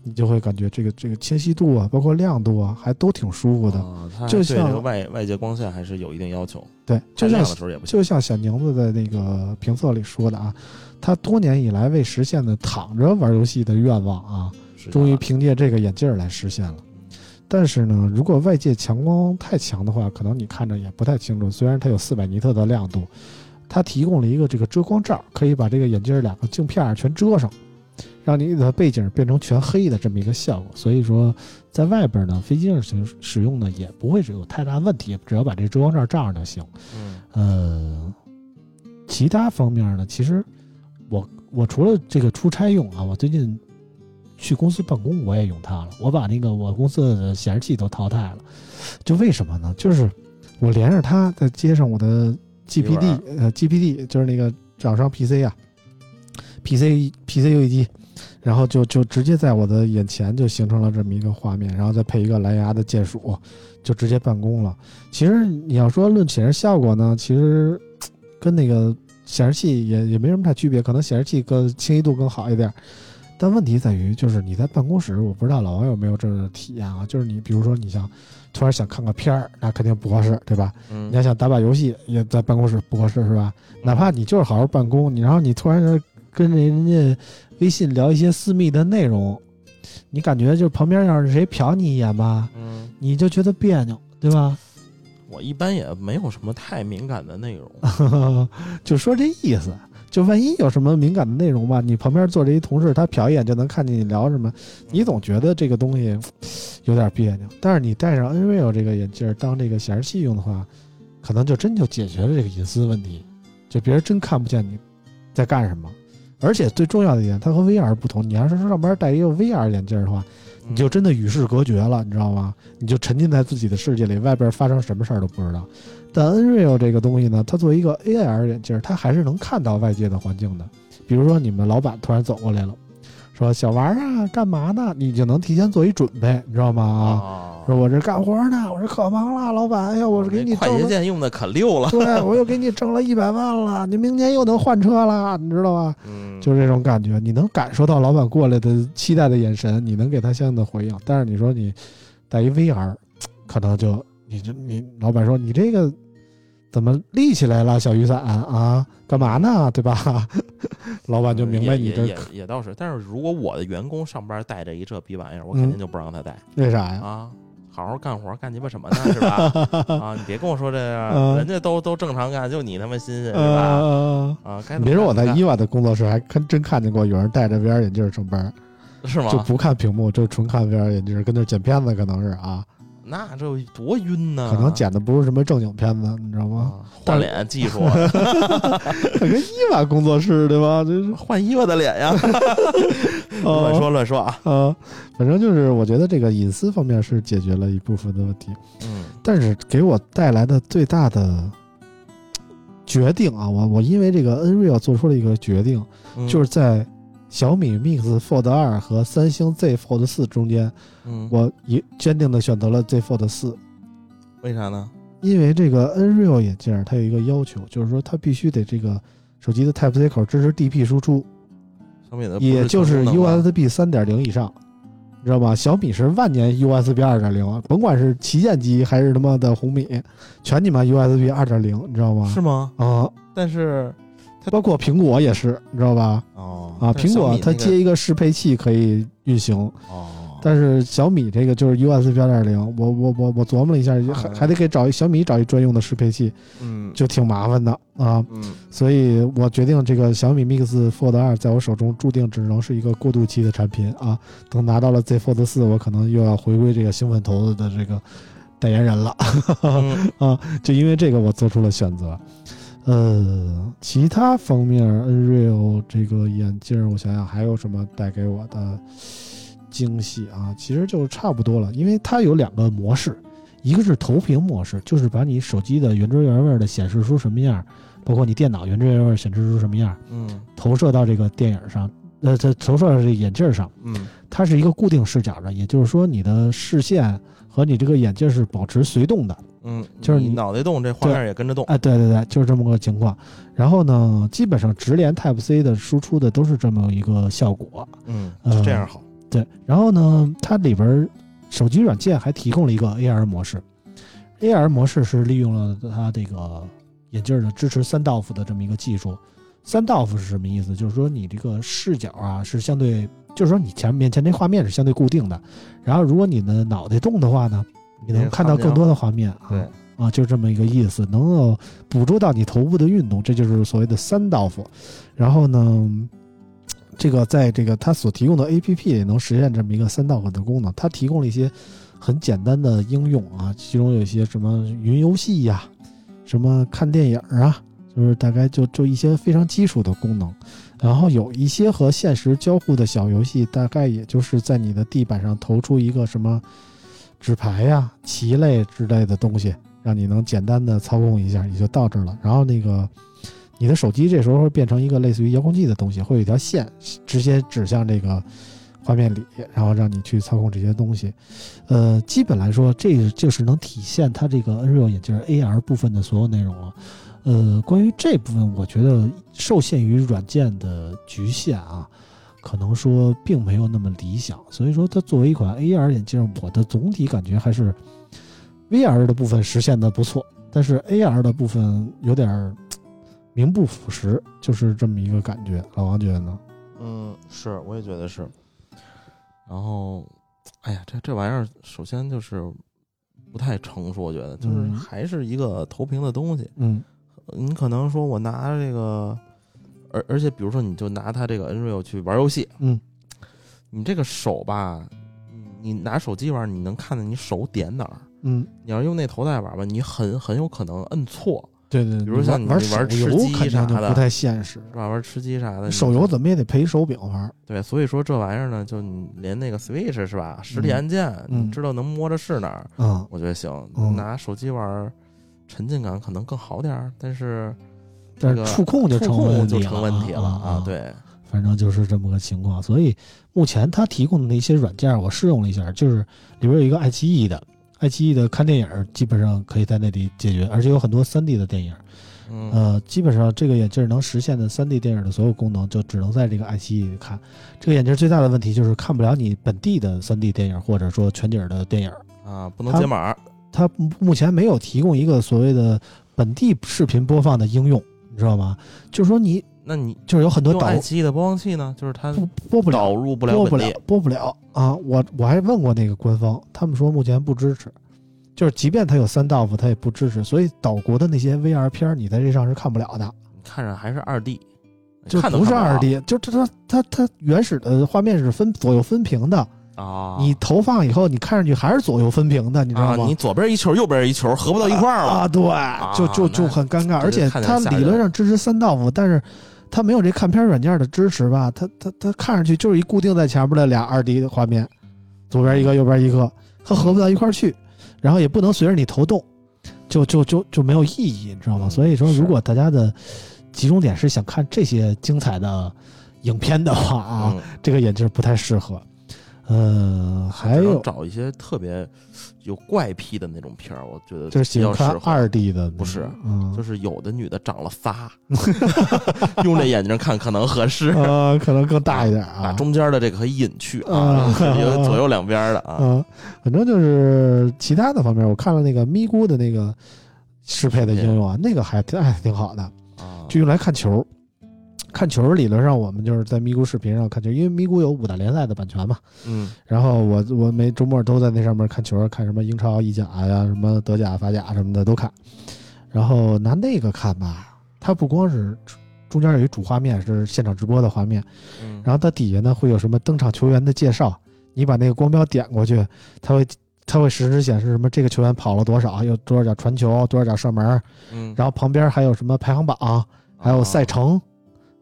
你就会感觉这个这个清晰度啊，包括亮度啊，还都挺舒服的。就像这个外外界光线还是有一定要求，对，就像。就像小宁子在那个评测里说的啊，他多年以来未实现的躺着玩游戏的愿望啊，终于凭借这个眼镜儿来实现了。但是呢，如果外界强光太强的话，可能你看着也不太清楚。虽然它有四百尼特的亮度，它提供了一个这个遮光罩，可以把这个眼镜儿两个镜片儿全遮上，让你的背景变成全黑的这么一个效果。所以说，在外边呢，飞机上使使用呢也不会是有太大问题，只要把这遮光罩罩上就行。嗯呃，其他方面呢，其实我我除了这个出差用啊，我最近去公司办公我也用它了。我把那个我公司的显示器都淘汰了，就为什么呢？就是我连着它在接上我的 GPD 呃 GPD 就是那个掌上 PC 啊，PC PC 游戏机。然后就就直接在我的眼前就形成了这么一个画面，然后再配一个蓝牙的键鼠，就直接办公了。其实你要说论显示效果呢，其实跟那个显示器也也没什么太区别，可能显示器更清晰度更好一点。但问题在于，就是你在办公室，我不知道老王有没有这个体验啊？就是你比如说你想突然想看个片儿，那肯定不合适，对吧？嗯你要想打把游戏，也在办公室不合适，是吧？哪怕你就是好好办公，你然后你突然跟人家微信聊一些私密的内容，你感觉就是旁边要是谁瞟你一眼吧，嗯，你就觉得别扭，对吧？我一般也没有什么太敏感的内容。就说这意思。就万一有什么敏感的内容吧，你旁边坐着一同事，他瞟一眼就能看见你聊什么，你总觉得这个东西有点别扭。但是你戴上 Nreal 这个眼镜当这个显示器用的话，可能就真就解决了这个隐私问题，就别人真看不见你在干什么。而且最重要的一点，它和 VR 不同，你要是上班戴一个 VR 眼镜的话，你就真的与世隔绝了，你知道吗？你就沉浸在自己的世界里，外边发生什么事儿都不知道。但 Nreal 这个东西呢，它作为一个 AR 眼镜儿，它还是能看到外界的环境的。比如说，你们老板突然走过来了，说：“小王啊，干嘛呢？”你就能提前做一准备，你知道吗？啊，啊，说我这干活呢，我这可忙了，老板，哎呀，我是给你快捷，键用的可溜了。对我又给你挣了一百万了，你明年又能换车了，你知道吧？嗯，就是这种感觉，你能感受到老板过来的期待的眼神，你能给他相应的回应。但是你说你带一 VR，可能就你这你老板说你这个怎么立起来了，小雨伞啊，干嘛呢？对吧？老板就明白你这也也倒是，但是如果我的员工上班带着一这逼玩意儿，我嗯肯定就不让他带为啥呀？啊。好好干活，干鸡巴什么呢？是吧？啊，你别跟我说这嗯个，人家都都正常干，就你他妈新鲜是吧？呃，啊，别说我在伊娃的工作室还看真看见过有人戴着 VR 眼镜上班，是吗？就不看屏幕，就纯看 VR 眼镜，跟那剪片子可能是啊。那这多晕呢！可能剪的不是什么正经片子，你知道吗？啊换脸技术，跟伊娃工作室对吧？这是换伊娃的脸呀！哦乱说乱说啊！啊，反正就是我觉得这个隐私方面是解决了一部分的问题，嗯但是给我带来的最大的决定啊，我我因为这个 Nreal 做出了一个决定，嗯，就是在小米 Mix Fold 二和三星 Z Fold 四中间，嗯，我一坚定的选择了 Z Fold 四，为啥呢？因为这个 Nreal 眼镜儿它有一个要求，就是说它必须得这个手机的 Type C 口支持 DP 输出，小米的也就是 USB 三点零以上，你知道吧？小米是万年 USB 二点零，甭管是旗舰机还是他妈的红米，全你妈 USB 二点零，你知道吗？是吗？啊，但是包括苹果也是，你知道吧？哦啊，苹果它接一个适配器可以运行，哦，但是小米这个就是 USB 二点零，我我我我琢磨了一下，还还得给找一小米找一专用的适配器，嗯就挺麻烦的啊。嗯所以我决定这个小米 Mix Fold 二在我手中注定只能是一个过渡期的产品啊。等拿到了 Z Fold 四，我可能又要回归这个兴奋头子的这个代言人了嗯 啊。就因为这个，我做出了选择。呃，其他方面，Nreal 这个眼镜，我想想还有什么带给我的惊喜啊？其实就差不多了，因为它有两个模式，一个是投屏模式，就是把你手机的原汁原味的显示出什么样，包括你电脑原汁原味显示出什么样，嗯投射到这个电影上，呃，这投射到这个眼镜上，嗯它是一个固定视角的，也就是说你的视线和你这个眼镜是保持随动的。嗯，就是你你脑袋动，这画面也跟着动。哎，对对对，就是这么个情况。然后呢，基本上直连 Type C 的输出的都是这么一个效果。嗯，这样好。对，然后呢，它里边儿手机软件还提供了一个 AR 模式，AR 模式是利用了它这个眼镜儿的支持三道夫的这么一个技术。三道夫是什么意思？就是说你这个视角啊是相对，就是说你前面前这画面是相对固定的，然后如果你的脑袋动的话呢，你能看到更多的画面啊。对，啊，就这么一个意思，能够捕捉到你头部的运动，这就是所谓的三道夫。然后呢，这个在这个它所提供的 APP 也能实现这么一个三道夫的功能。它提供了一些很简单的应用啊，其中有一些什么云游戏呀、什么看电影啊，就是大概就就一些非常基础的功能。然后有一些和现实交互的小游戏，大概也就是在你的地板上投出一个什么纸牌呀、棋类之类的东西，让你能简单的操控一下，也就到这儿了。然后那个你的手机这时候会变成一个类似于遥控器的东西，会有一条线直接指向这个画面里，然后让你去操控这些东西。呃，基本来说，这就是能体现它这个 Nreal 眼镜 AR 部分的所有内容了。呃，关于这部分，我觉得受限于软件的局限啊，可能说并没有那么理想。所以说，它作为一款 AR 眼镜，我的总体感觉还是 VR 的部分实现的不错，但是 AR 的部分有点儿名不副实，就是这么一个感觉。老王觉得呢？嗯，是，我也觉得是。然后，哎呀，这这玩意儿，首先就是不太成熟，我觉得就是嗯还是一个投屏的东西。嗯你可能说我拿这个，而而且比如说你就拿它这个 Nreal 去玩游戏，嗯，你这个手吧，你你拿手机玩，你能看到你手点哪儿。嗯，你要用那头戴玩吧，你很很有可能摁错，对对，比如像你玩吃鸡肯定就啥的不太现实。是吧？玩吃鸡啥的，手游怎么也得陪手柄玩。对，所以说这玩意儿呢，就你连那个 Switch 是吧，实体按键，嗯你知道能摸着是哪儿，嗯我觉得行。嗯拿手机玩儿，沉浸感可能更好点儿，但是但是触控就成问题了啊啊！，对，反正就是这么个情况。所以目前它提供的那些软件，我试用了一下，就是里边有一个爱奇艺的，爱奇艺的看电影基本上可以在那里解决，而且有很多 3D 的电影。嗯，呃，基本上这个眼镜能实现的 3D 电影的所有功能，就只能在这个爱奇艺看。这个眼镜最大的问题就是看不了你本地的 3D 电影，或者说全景的电影。啊，不能解码，它目前没有提供一个所谓的本地视频播放的应用，你知道吗？就是说你那你就是有很多导用爱奇艺的播放器呢，就是它不播不了导入不了播不，了播不了啊！我我还问过那个官方，他们说目前不支持，就是即便它有三道夫，它也不支持，所以岛国的那些 VR 片儿你在这上是看不了的，你看着还是二 D，就不是看不了二 D，就它它它它原始的画面是分左右分屏的，啊，你投放以后，你看上去还是左右分屏的，你知道啊，吗？你左边一球，右边一球，合不到一块儿了啊，对，就就就很尴尬，这而且它理论上支持三道夫，但是它没有这看片软件的支持吧？它它它看上去就是一固定在前面的俩二 D 的画面，左边一个，右边一个，它合不到一块儿去，然后也不能随着你投动，就就就就没有意义，你知道吗？嗯所以说，如果大家的集中点是想看这些精彩的影片的话啊，嗯这个眼镜不太适合。呃，还有找一些特别有怪癖的那种片儿，我觉得就是喜欢看比较适合二 D 的，不是嗯，就是有的女的长了仨，用这眼睛看可能合适，呃，可能更大一点把啊。中间的这个可以隐去啊啊，有左右两边的啊，嗯，反正就是其他的方面，我看了那个咪咕的那个适配的应用啊，那个还挺还挺好的，啊就用来看球。看球理论上我们就是在咪咕视频上看球，因为咪咕有五大联赛的版权嘛。嗯然后我我每周末都在那上面看球，看什么英超、意甲呀、什么德甲、法甲什么的都看。然后拿那个看吧，它不光是中间有一主画面是现场直播的画面，嗯，然后它底下呢会有什么登场球员的介绍，你把那个光标点过去，它会它会实时显示什么这个球员跑了多少，有多少脚传球，多少脚射门，嗯然后旁边还有什么排行榜，还有赛程。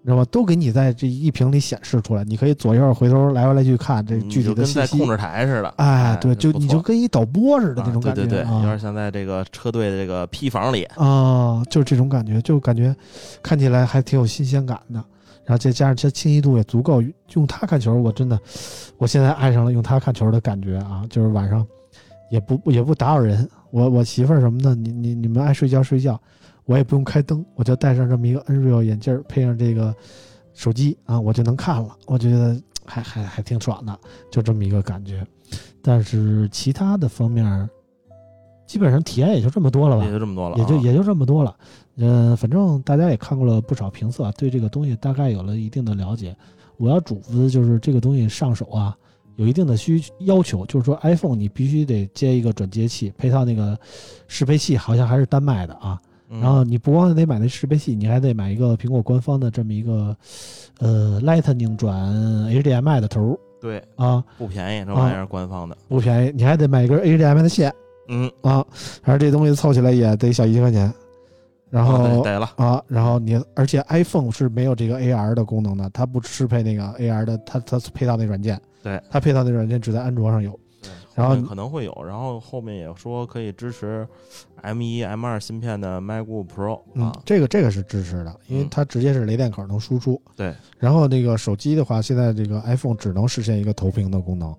你知道吗？都给你在这一屏里显示出来，你可以左右回头来回来去看这嗯具体跟的信息。在控制台似的，哎，对，就你就跟一导播似的那种感觉，啊对对对，有啊点像在这个车队的这个批房里，啊，就是这种感觉，就感觉看起来还挺有新鲜感的。然后再加上这清晰度也足够，用它看球，我真的，我现在爱上了用它看球的感觉啊！就是晚上也不也不打扰人，我我媳妇儿什么的，你你你们爱睡觉睡觉，我也不用开灯，我就戴上这么一个 Nreal 眼镜儿，配上这个手机啊，我就能看了。我觉得 还还还挺爽的，就这么一个感觉。但是其他的方面，基本上体验也就这么多了吧也。就这么多了啊，也就也就这么多了。嗯、反正大家也看过了不少评测，对这个东西大概有了一定的了解。我要嘱咐的就是这个东西上手啊，有一定的需要求，就是说 iPhone 你必须得接一个转接器，配套那个适配器，好像还是单卖的啊。嗯，然后你不光得买那识别器，你还得买一个苹果官方的这么一个呃 Lightning 转 HDMI 的头对啊，不便宜，这玩意儿官方的，不便宜，你还得买一根 HDMI 的线嗯，啊，反正这东西凑起来也得小一千块钱。然后啊得了，啊，然后你而且 iPhone 是没有这个 AR 的功能的，它不适配那个 AR 的，它它配套那软件，对，它配套那软件只在安卓上有。对然后可能会有，然后后面也说可以支持 M 一 M 二芯片的 MacBook Pro 嗯啊，，这个这个是支持的，因为嗯它直接是雷电口能输出。对，然后那个手机的话，现在这个 iPhone 只能实现一个投屏的功能，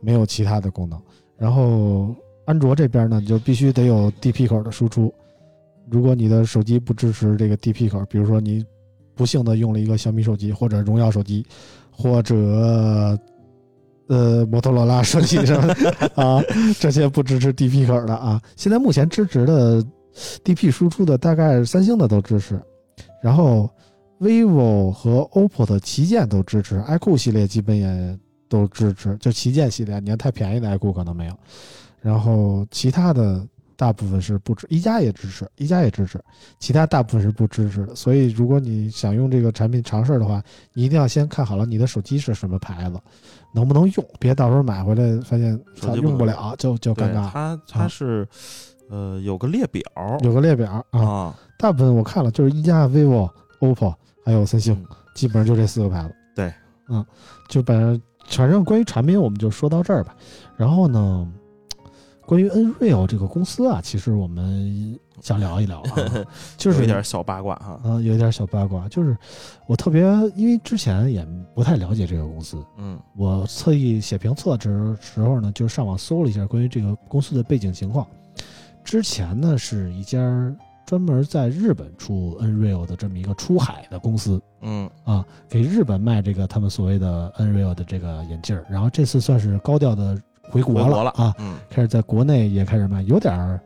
没有其他的功能。然后安卓这边呢，就必须得有 DP 口的输出。如果你的手机不支持这个 DP 口，比如说你不幸的用了一个小米手机或者荣耀手机，或者呃摩托罗拉手机什么的啊，这些不支持 DP 口的啊。现在目前支持的 DP 输出的大概三星的都支持，然后 vivo 和 OPPO 的旗舰都支持，iQOO 系列基本也都支持，就旗舰系列，你看太便宜的 iQOO 可能没有，然后其他的大部分是不支，一加也支持，一加也支持，其他大部分是不支持的。所以如果你想用这个产品尝试的话，你一定要先看好了你的手机是什么牌子，能不能用，别到时候买回来发现操手机用不了，就就尴尬。它它是呃有个列表有个列表啊，啊，大部分我看了就是一加、vivo、OPPO 还有三星。嗯基本上就这四个牌子。对，嗯，就把反正关于产品我们就说到这儿吧。然后呢，关于 Nreal 这个公司啊，其实我们想聊一聊啊，就是有一点小八卦哈，啊、有一点小八卦，就是我特别因为之前也不太了解这个公司，嗯我特意写评测之时候呢，就上网搜了一下关于这个公司的背景情况。之前呢是一家专门在日本出 Nreal 的这么一个出海的公司，嗯啊，给日本卖这个他们所谓的 Nreal 的这个眼镜儿，然后这次算是高调的回国了啊，嗯开始在国内也开始卖，有点儿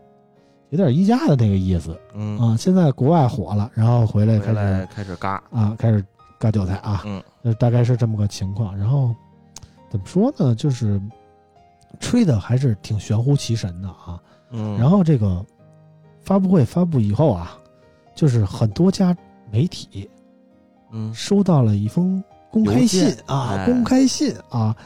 有点儿一加的那个意思嗯，啊。现在国外火了，然后回来开始开始嘎，啊，开始嘎韭菜啊，嗯呃，大概是这么个情况。然后怎么说呢，就是吹的还是挺玄乎其神的啊。嗯，然后这个发布会发布以后啊，就是很多家媒体嗯收到了一封公开信啊，哎公开信啊。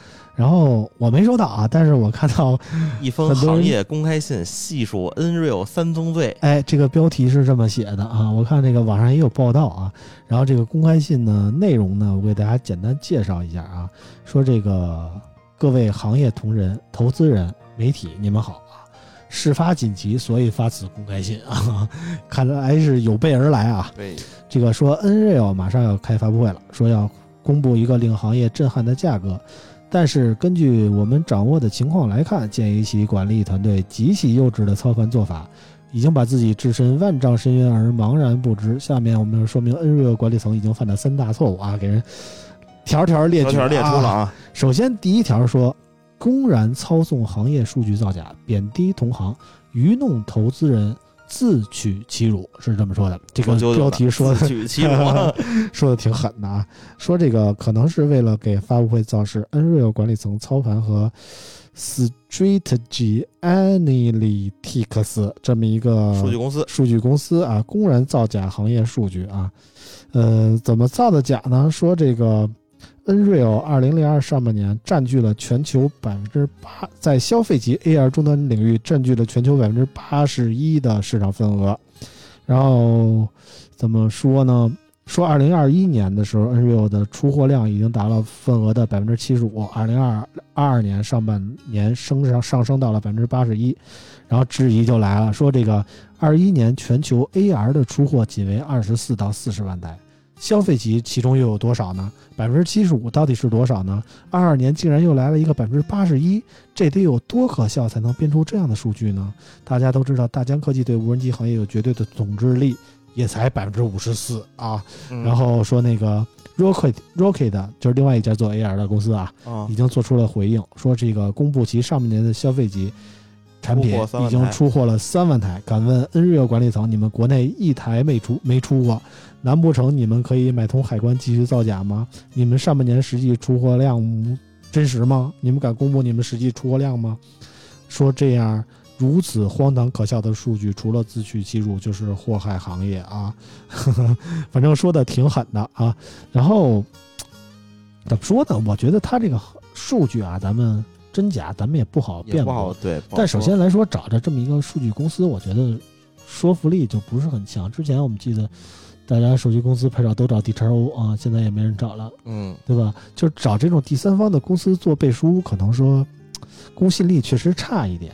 然后我没收到啊，但是我看到，一封行业公开信细数 Nreal 三宗罪，哎，这个标题是这么写的啊，我看这个网上也有报道啊。然后这个公开信呢，内容呢，我给大家简单介绍一下啊。说这个各位行业同仁、投资人、媒体，你们好啊！事发紧急，所以发此公开信啊，看来是有备而来啊。对，这个说 Nreal 马上要开发布会了，说要公布一个令行业震撼的价格，但是根据我们掌握的情况来看，鉴于其管理团队极其幼稚的操盘做法，已经把自己置身万丈深渊而茫然不知。下面我们说明 Nreal 管理层已经犯的三大错误啊，给人条条列举条条列出了啊。啊，首先，第一条说，公然操纵行业数据造假，贬低同行，愚弄投资人，自取其辱，是这么说的。这个标题说的 说的挺狠的啊，说这个可能是为了给发布会造势，Nreal 管理层操盘和 Strategy Analytics 这么一个数据公司数据公司啊，公然造假行业数据啊，呃，怎么造的假呢？说这个 Nreal 二零零二上半年占据了全球百分之八，在消费级 AR 终端领域占据了全球百分之八十一的市场份额。然后怎么说呢？说二零二一年的时候，Nreal 的出货量已经达到份额的百分之七十五，二零二二二年上半年升上上升到了百分之八十一。然后质疑就来了，说这个二一年全球 AR 的出货仅为二十四到四十万台，消费级其中又有多少呢？百分之七十五到底是多少呢？二二年竟然又来了一个百分之八十一，这得有多可笑才能编出这样的数据呢？大家都知道，大疆科技对无人机行业有绝对的统治力，也才百分之五十四啊。嗯然后说那个 Rocket Rocket 就是另外一家做 AR 的公司啊，啊已经做出了回应，说这个公布其上半年的消费级产品出货3万已经出货了三万台。敢问 Nreal 管理层，你们国内一台没出没出过，难不成你们可以买通海关继续造假吗？你们上半年实际出货量真实吗？你们敢公布你们实际出货量吗？说这样如此荒唐可笑的数据，除了自取其辱，就是祸害行业啊！反正说的挺狠的啊。然后怎么说呢？我觉得他这个数据啊，咱们真假咱们也不好辩驳。对，但首先来说，找着这么一个数据公司，我觉得说服力就不是很强。之前我们记得大家手机公司拍照都找 D 叉 O 啊，现在也没人找了。嗯，对吧？就找这种第三方的公司做背书，可能说公信力确实差一点，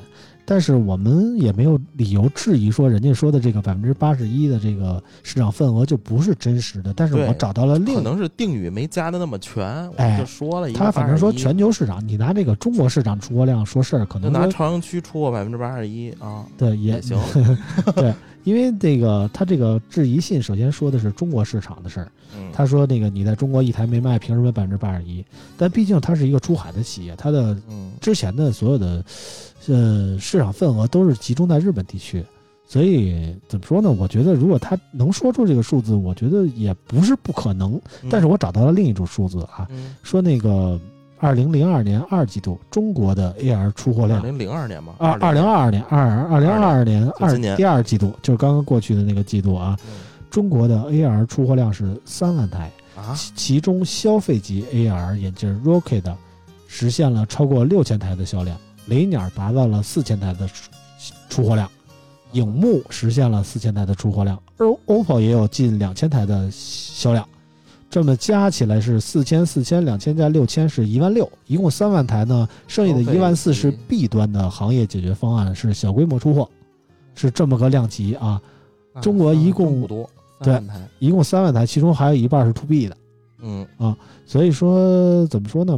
但是我们也没有理由质疑说人家说的这个百分之八十一的这个市场份额就不是真实的。但是对我找到了可另能是定语没加的那么全，我就说了一个他反正说全球市场，你拿这个中国市场出货量说事儿，可能说拿朝阳区出货百分之八十一啊，对也也行，对，因为这个他这个质疑信首先说的是中国市场的事儿，嗯，他说那个你在中国一台没卖，凭什么百分之八十一？但毕竟它是一个出海的企业，它的嗯之前的所有的呃市场份额都是集中在日本地区，所以怎么说呢？我觉得如果他能说出这个数字，我觉得也不是不可能。但是我找到了另一组数字啊，嗯，说那个二零零二年二季度中国的 AR 出货量。二零零二年嘛，二二零二。二年二二零二二年。二第二季度，就是刚刚过去的那个季度啊，嗯。中国的 AR 出货量是三万台，啊，其其中消费级 AR 眼镜 Rocket 实现了超过六千台的销量，雷鸟达到了四千台的出出货量，影幕实现了四千台的出货量，而 OPPO 也有近两千台的销量，这么加起来是四千、四千、两千加六千是一万六，一共三万台呢，剩下的一万四是 B 端的行业解决方案，是小规模出货，是这么个量级啊，啊中国一共真不多，对三万台，一共三万台，其中还有一半是 To B 的。嗯。啊，所以说怎么说呢？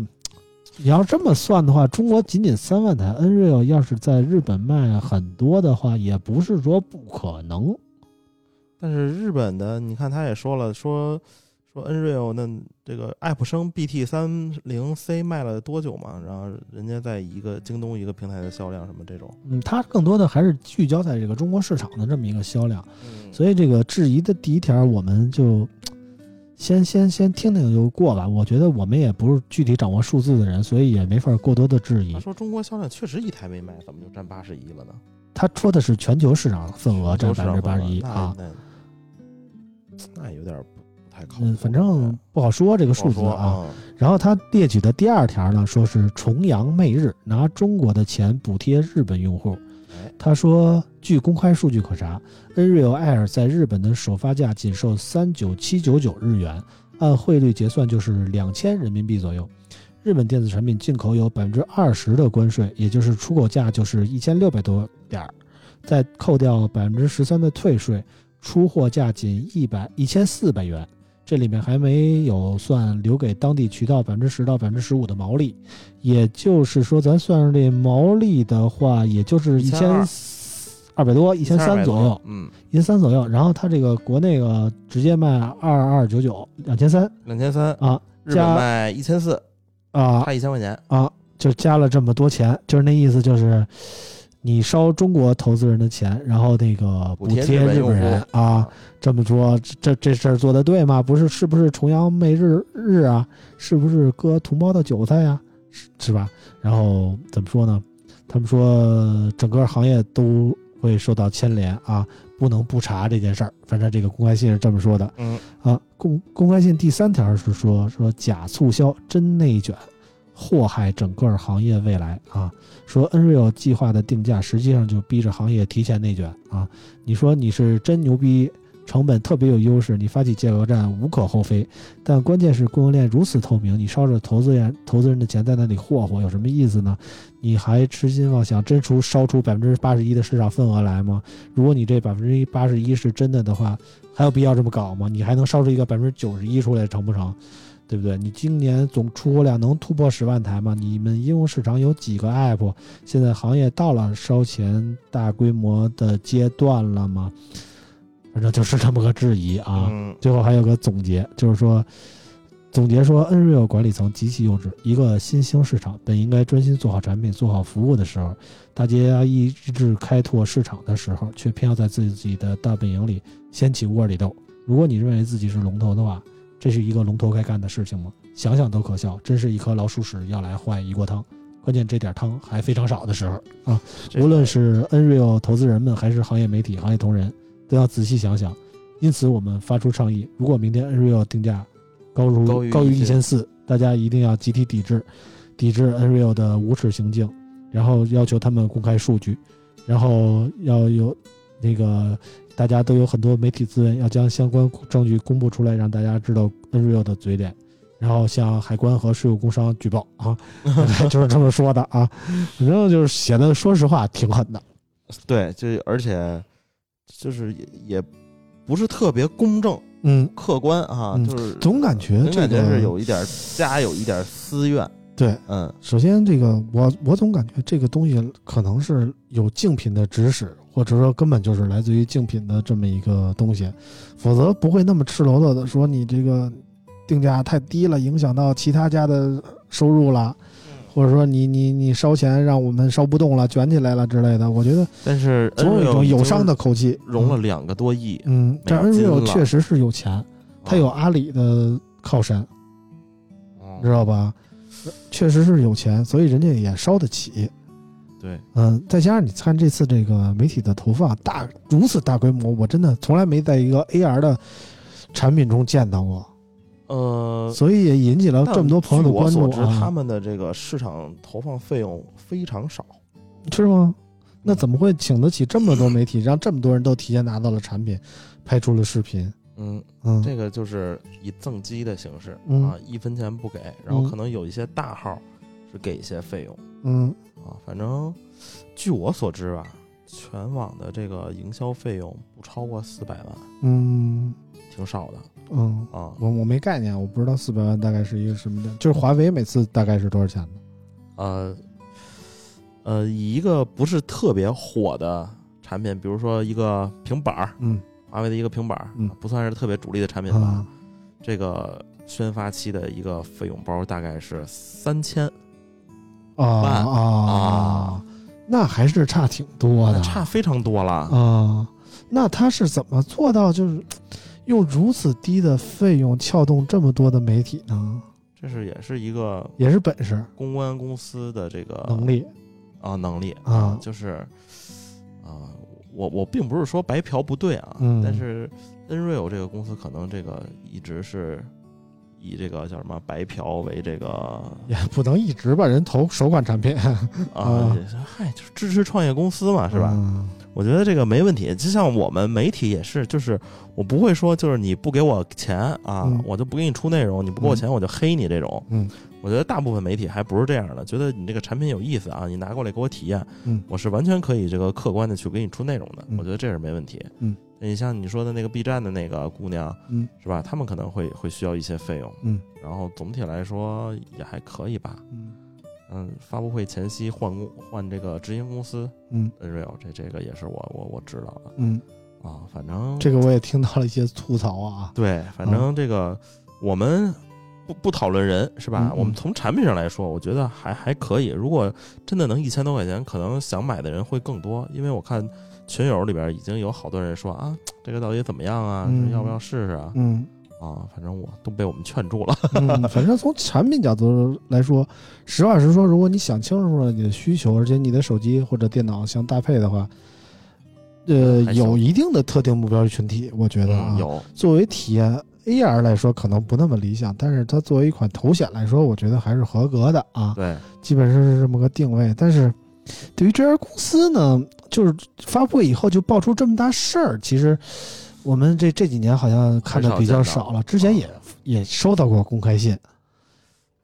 你要这么算的话，中国仅仅三万台，Nreal 要是在日本卖很多的话，也不是说不可能。但是日本的，你看他也说了，说说 Nreal 那这个爱普生 BT 三零 C 卖了多久嘛？然后人家在一个京东一个平台的销量什么这种，嗯，它更多的还是聚焦在这个中国市场的这么一个销量。嗯，所以这个质疑的第一条，我们就先先先听听就过吧。我觉得我们也不是具体掌握数字的人，所以也没法过多的质疑他。说中国销量确实一台没卖，怎么就占八十一了呢？他说的是全球市场份额占百分之八十一啊。那有点不不太靠谱。嗯，反正不好说这个数字啊。，然后他列举的第二条呢，说是重阳媚日，拿中国的钱补贴日本用户。他说，据公开数据可查，Nreal Air 在日本的首发价仅售三九七九九日元，按汇率结算就是两千人民币左右。日本电子产品进口有百分之二十的关税，也就是出口价就是一千六百多点儿，再扣掉百分之十三的退税，出货价仅一百一千四百元。这里面还没有算留给当地渠道百分之十到百分之十五的毛利，也就是说，咱算上这毛利的话，也就是一千二百多、一千三左右，嗯，一千三左右。然后它这个国内个直接卖二二九九，两千三两千三，啊日本加卖一千四，啊差一千块钱。啊，就加了这么多钱，就是那意思，就是你烧中国投资人的钱，然后那个补补贴贴日本人啊。，这么说，这这事儿做的对吗？不是，是不是崇洋媚日日啊？是不是割同胞的韭菜呀、是是吧？然后怎么说呢？他们说整个行业都会受到牵连啊，不能不查这件事儿。反正这个公开信是这么说的嗯，啊。公公开信第三条是说说假促销真内卷，祸害整个行业未来啊。说 Nreal 计划的定价实际上就逼着行业提前内卷啊。你说你是真牛逼，成本特别有优势，你发起价格战无可厚非。但关键是供应链如此透明，你烧着投资人投资人的钱在那里霍霍，有什么意思呢？你还痴心妄想真出烧出百分之八十一的市场份额来吗？如果你这百分之一八十一是真的的话，还有必要这么搞吗？你还能烧出一个百分之九十一出来，成不成？对不对？你今年总出货量能突破十万台吗？你们应用市场有几个 app？现在行业到了烧钱大规模的阶段了吗？反正就是这么个质疑啊。嗯最后还有个总结，就是说，总结说，Nreal 管理层极其幼稚。一个新兴市场本应该专心做好产品、做好服务的时候，大家一致开拓市场的时候，却偏要在自己的大本营里掀起窝里斗。如果你认为自己是龙头的话，这是一个龙头该干的事情吗？想想都可笑，真是一颗老鼠屎要来坏一锅汤。关键这点汤还非常少的时候啊，无论是 Nreal 投资人们，还是行业媒体、行业同仁，都要仔细想想。因此，我们发出倡议：如果明天 Nreal 定价高如高于一1000千四，大家一定要集体抵制，抵制 Nreal 的无耻行径，然后要求他们公开数据，然后要有那个大家都有很多媒体资源，要将相关证据公布出来，让大家知道 Nreal 的嘴脸。然后向海关和税务工商举报啊，就是这么说的啊。反正就是写的，说实话挺狠的。对，就而且就是也也不是特别公正嗯，客观啊，嗯就是总感觉感觉这个是有一点家有一点私怨。对。嗯，首先，这个我我总感觉这个东西可能是有竞品的指使，或者说根本就是来自于竞品的这么一个东西，否则不会那么赤裸裸的说你这个定价太低了，影响到其他家的收入了，或者说你你你烧钱让我们烧不动了，卷起来了之类的。我觉得但是总有一种友商的口气，融了两个多亿，嗯，嗯，但美金 Nreal 确实是有钱，他有啊阿里的靠山，哦知道吧？确实是有钱，所以人家也烧得起。对，嗯，再加上你看这次这个媒体的投放大如此大规模，我真的从来没在一个 AR 的产品中见到过，呃，所以也引起了这么多朋友的据我关注所知，他啊，们的这个市场投放费用非常少。是吗？那怎么会请得起这么多媒体，让这么多人都提前拿到了产品，拍出了视频？嗯，嗯，这个就是以赠机的形式、嗯。啊，一分钱不给，然后嗯。可能有一些大号是给一些费用嗯啊。反正据我所知吧，全网的这个营销费用不超过四百万，嗯挺少的嗯，啊。我我没概念，我不知道四百万大概是一个什么的，就是华为每次大概是多少钱呢？呃呃，以一个不是特别火的产品，比如说一个平板儿，嗯华为的一个平板儿，嗯不算是特别主力的产品吧。啊这个宣发期的一个费用包大概是三千，啊万啊啊，那还是差挺多的，差非常多了。啊，那他是怎么做到就是用如此低的费用撬动这么多的媒体呢？这是也是一个也是本事。公关公司的这个能力。啊能力。啊。就是啊，我我并不是说白嫖不对啊，嗯。但是 Nreal 这个公司可能这个一直是以这个叫什么白嫖为这个也不能一直把人投首款产品，啊啊，嗨，就是支持创业公司嘛，是吧？嗯我觉得这个没问题。就像我们媒体也是，就是我不会说，就是你不给我钱啊，嗯我就不给你出内容；你不给我钱，我就黑你这种。嗯，我觉得大部分媒体还不是这样的，觉得你这个产品有意思啊，你拿过来给我体验，嗯我是完全可以这个客观的去给你出内容的。嗯我觉得这是没问题。嗯，你像你说的那个 B 站的那个姑娘，嗯是吧？他们可能会会需要一些费用，嗯然后总体来说也还可以吧。嗯嗯，发布会前夕换公换这个执行公司嗯 Nreal，这这个也是我我我知道的嗯，啊。反正这个我也听到了一些吐槽啊，对，反正这个我们不不讨论人是吧？嗯嗯我们从产品上来说，我觉得还还可以。如果真的能一千多块钱，可能想买的人会更多，因为我看群友里边已经有好多人说啊，这个到底怎么样啊？嗯要不要试试啊？嗯啊，反正我都被我们劝住了。嗯，反正从产品角度来说，实话实说，如果你想清楚了你的需求，而且你的手机或者电脑相搭配的话，呃，有一定的特定目标群体，我觉得啊，嗯，有作为体验 AR 来说，可能不那么理想，但是它作为一款头显来说，我觉得还是合格的啊，对，基本上是这么个定位。但是对于这家公司呢，就是发布会以后就爆出这么大事儿，其实我们这这几年好像看的比较少了，之前也也收到过公开信，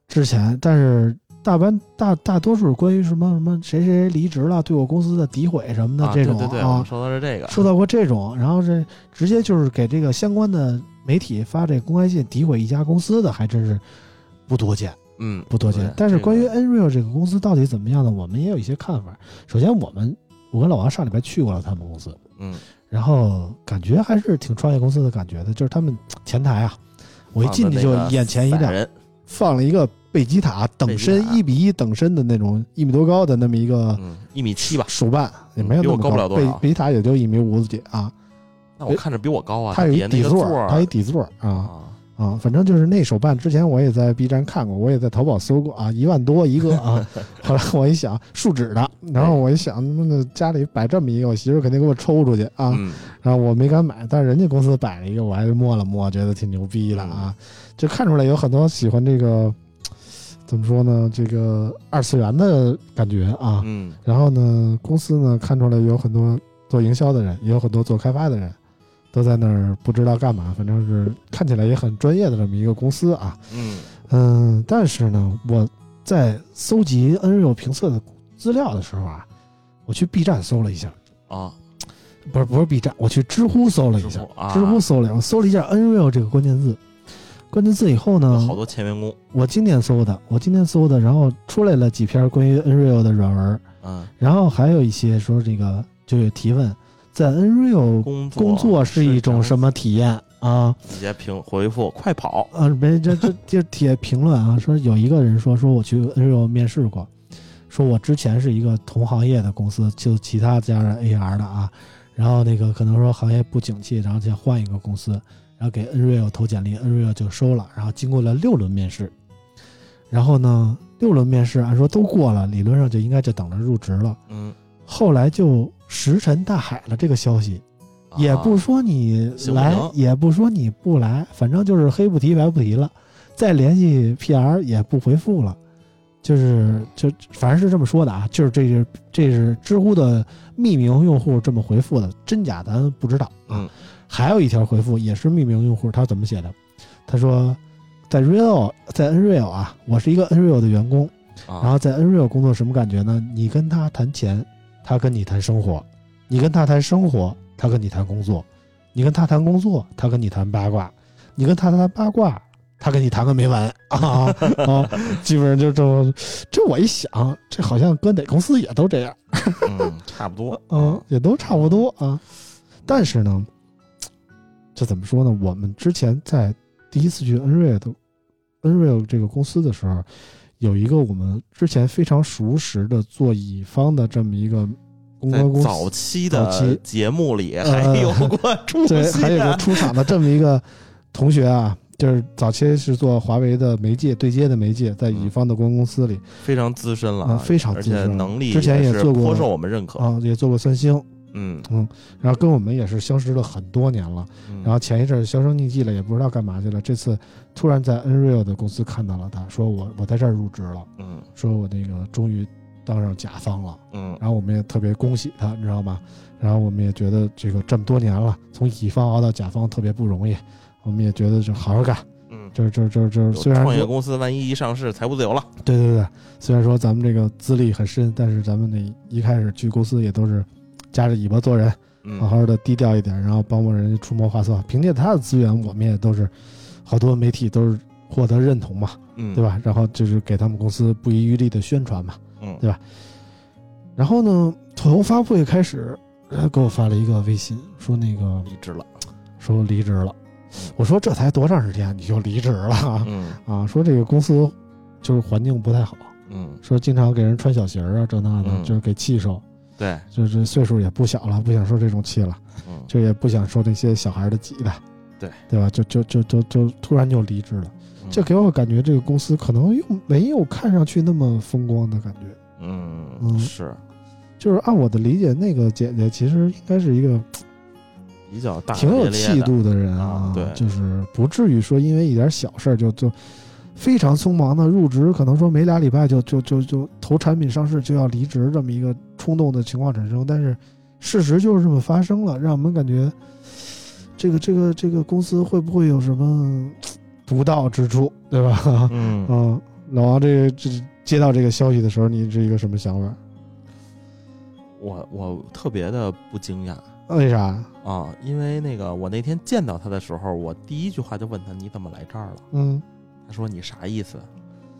之前，但是大班大大多数关于什么什么谁谁谁离职了，对我公司的诋毁什么的啊，这种对对对，我啊们，说到是这个，收到过这种，然后这直接就是给这个相关的媒体发这公开信诋毁一家公司的，还真是不多见，嗯，不多见。但是关于这个 Nreal 这个公司到底怎么样呢？我们也有一些看法。首先，我们我跟老王上礼拜去过了他们公司，嗯，然后感觉还是挺创业公司的感觉的，就是他们前台啊，我一进去就眼前一亮，放了一个贝吉塔等身一比一等身的那种一米多高的那么一个嗯，一米七吧，手办，也没有那么高不了多少贝贝吉塔也就一米五几啊，那我看着比我高啊，它有一底座个座儿，它有一底座啊啊，啊，反正就是那手办，之前我也在 B 站看过，我也在淘宝搜过啊，一万多一个啊。后来我一想，树脂的，然后我一想，那家里摆这么一个，我媳妇肯定给我抽出去啊。嗯，然后我没敢买，但是人家公司摆了一个，我还是摸了摸，觉得挺牛逼的啊。就看出来有很多喜欢这个，怎么说呢？这个二次元的感觉啊。嗯，然后呢，公司呢看出来有很多做营销的人，也有很多做开发的人，都在那儿不知道干嘛，反正是看起来也很专业的这么一个公司啊。嗯，嗯，但是呢，我在搜集 Nreal 评测的资料的时候啊，我去 B 站搜了一下，啊，不是不是 B 站，我去知乎搜了一下知，乎啊，知乎搜了我搜了一下 Nreal 这个关键字，关键字以后呢，好多前员工，我今天搜的，我今天搜的，然后出来了几篇关于 Nreal 的软文，嗯，然后还有一些说这个就有提问，在 Nreal 工作工作是一种什么体验？啊？直接评回复快跑，啊，没这这 这贴评论啊，说有一个人说说我去 Nreal 面试过，说我之前是一个同行业的公司，就其他加上 AR 的啊，然后那个可能说行业不景气，然后想换一个公司，然后给 Nreal 投简历，Nreal 就收了，然后经过了六轮面试，然后呢六轮面试按说都过了，理论上就应该就等着入职了，嗯，后来就石沉大海了这个消息。也不啊说你来，行也不说你不来，反正就是黑不提白不提了。再联系 PR 也不回复了，就是就反正是这么说的啊，就是这是这是知乎的匿名用户这么回复的，真假咱不知道啊。嗯还有一条回复也是匿名用户，他怎么写的？他说在 Real 在 Nreal 啊，我是一个 Nreal 的员工，啊，然后在 Nreal 工作什么感觉呢？你跟他谈钱，他跟你谈生活；你跟他谈生活，他跟你谈工作；你跟他谈工作，他跟你谈八卦；你跟他谈八卦，他跟你谈个没完 啊啊！基本上就这么。这我一想，这好像搁哪公司也都这样，嗯，差不多，嗯，也都差不多啊。但是呢，这怎么说呢？我们之前在第一次去 Nreal 的 Nreal 这个公司的时候，有一个我们之前非常熟识的做乙方的这么一个公关公司，早期的节目里呃还有过出 对，还有个，出场的这么一个同学啊，就是早期是做华为的媒介对接的媒介，在乙方的公关公司里。非常资深了啊，非常而且资深能力之前也做过颇受我们认可，啊，也做过三星嗯嗯，然后跟我们也是相识了很多年了。嗯然后前一阵儿销声匿迹了，也不知道干嘛去了。这次突然在 Nreal 的公司看到了他，说我我在这儿入职了，嗯说我那个终于当上甲方了。嗯然后我们也特别恭喜他，你知道吗？然后我们也觉得这个这么多年了，从乙方熬到甲方特别不容易，我们也觉得就好好干。嗯，就是就是就是，虽然创业公司万一一上市，财务自由了。对对对，虽然说咱们这个资历很深，但是咱们那一开始去公司也都是夹着尾巴做人，嗯，好好的低调一点，然后帮帮人家出谋划策。凭借他的资源，我们也都是好多媒体都是获得认同嘛，嗯，对？吧？然后就是给他们公司不遗余力的宣传嘛。嗯，对然后呢，从发布会开始，他给我发了一个微信，说那个离职了。说离职了。我说这才多长时间你就离职了啊？嗯啊，说这个公司就是环境不太好，嗯，说经常给人穿小鞋儿啊，这那的，嗯就是给气受。对，就是岁数也不小了，不想受这种气了，嗯。就也不想受那些小孩的挤的，对。对吧？就就就就就突然就离职了，嗯。这给我感觉这个公司可能又没有看上去那么风光的感觉。嗯嗯是。就是按我的理解，那个姐姐其实应该是一个比较大挺有气度的人啊对。就是不至于说因为一点小事儿就就非常匆忙的入职，可能说没俩礼拜就就就就投产品上市就要离职这么一个冲动的情况产生，但是事实就是这么发生了，让我们感觉这个这个这个公司会不会有什么独到之处，对吧？嗯 嗯，老王这个这接到这个消息的时候，你是一个什么想法？我我特别的不惊讶为啥？啊，因为那个我那天见到他的时候，我第一句话就问他你怎么来这儿了？嗯他说你啥意思？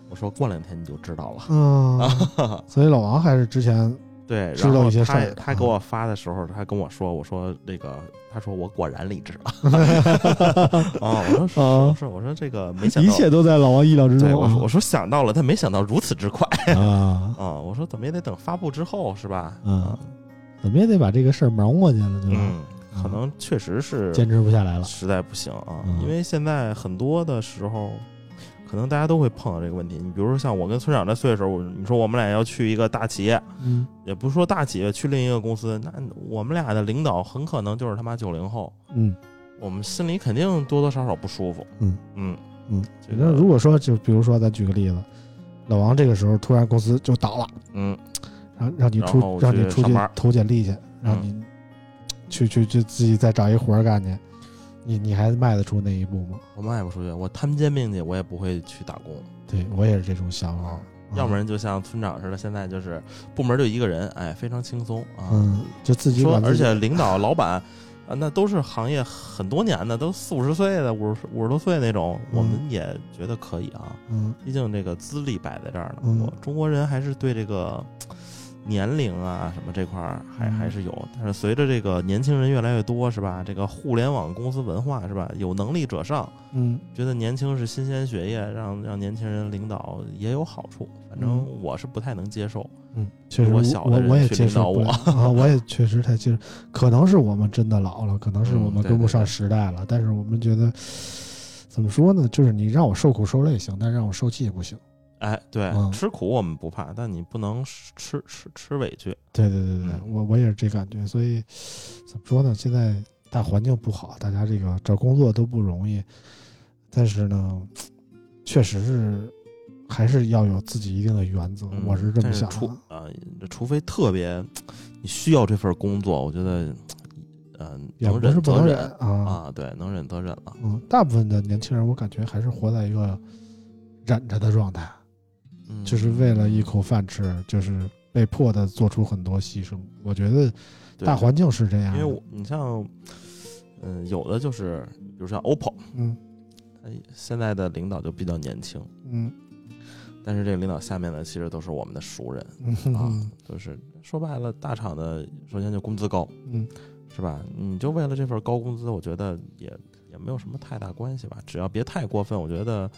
我说过两天你就知道了。嗯，啊，所以老王还是之前对，知道一些事儿他他给我发的时候，他跟我说，我说那个，他说我果然理智了。啊，我说啊是是，我说这个没想一，切都在老王意料之中。我说我说想到了，但没想到如此之快啊，啊！我说怎么也得等发布之后是吧？嗯，怎么也得把这个事儿忙过去了，对吧？嗯，可能确实是坚持不下来了。实在不行啊，嗯因为现在很多的时候，可能大家都会碰到这个问题。你比如说像我跟村长这岁数，你说我们俩要去一个大企业，嗯也不是说大企业去另一个公司，那我们俩的领导很可能就是他妈九零后，嗯我们心里肯定多多少少不舒服。嗯嗯嗯。这个那如果说就比如说咱举个例子，老王这个时候突然公司就倒了，嗯让让你出让你出去投简历去，让嗯你去去去自己再找一活儿干去，你你还迈得出那一步吗？我迈不出去，我摊煎饼去，我也不会去打工。对我也是这种想法。要不然就像村长似的，现在就是部门就一个人，哎，非常轻松啊。嗯，就自己说而且领导、老板啊，那都是行业很多年的，都四五十岁的、五十五十多岁那种，嗯我们也觉得可以啊。嗯毕竟这个资历摆在这儿呢，嗯我中国人还是对这个年龄啊什么这块儿还嗯还是有。但是随着这个年轻人越来越多，是吧？这个互联网公司文化是吧？有能力者上，嗯觉得年轻是新鲜血液，让让年轻人领导也有好处。反正嗯我是不太能接受。嗯，确实我小的人我我也接受我 啊，我也确实太接受，可能是我们真的老了，可能是我们跟不上时代了，但是我们觉得怎么说呢？就是你让我受苦受累行，但让我受气不行。哎，对，嗯吃苦我们不怕，但你不能吃吃吃委屈。对对对对，嗯我我也是这感觉，所以怎么说呢？现在大环境不好，大家这个找工作都不容易，但是呢，确实是还是要有自己一定的原则，嗯我是这么想的。除啊、除非特别你需要这份工作，我觉得，嗯、也能忍不是不能则忍啊，啊，对，能忍则忍了。嗯，大部分的年轻人，我感觉还是活在一个忍着的状态，嗯，就是为了一口饭吃，就是被迫的做出很多牺牲。我觉得大环境是这样，因为我你像，嗯、有的就是，比如像 OPPO，嗯现在的领导就比较年轻，嗯但是这个领导下面的其实都是我们的熟人嗯啊嗯，就是说白了，大厂的首先就工资高，嗯是吧？你就为了这份高工资，我觉得也也没有什么太大关系吧，只要别太过分。我觉得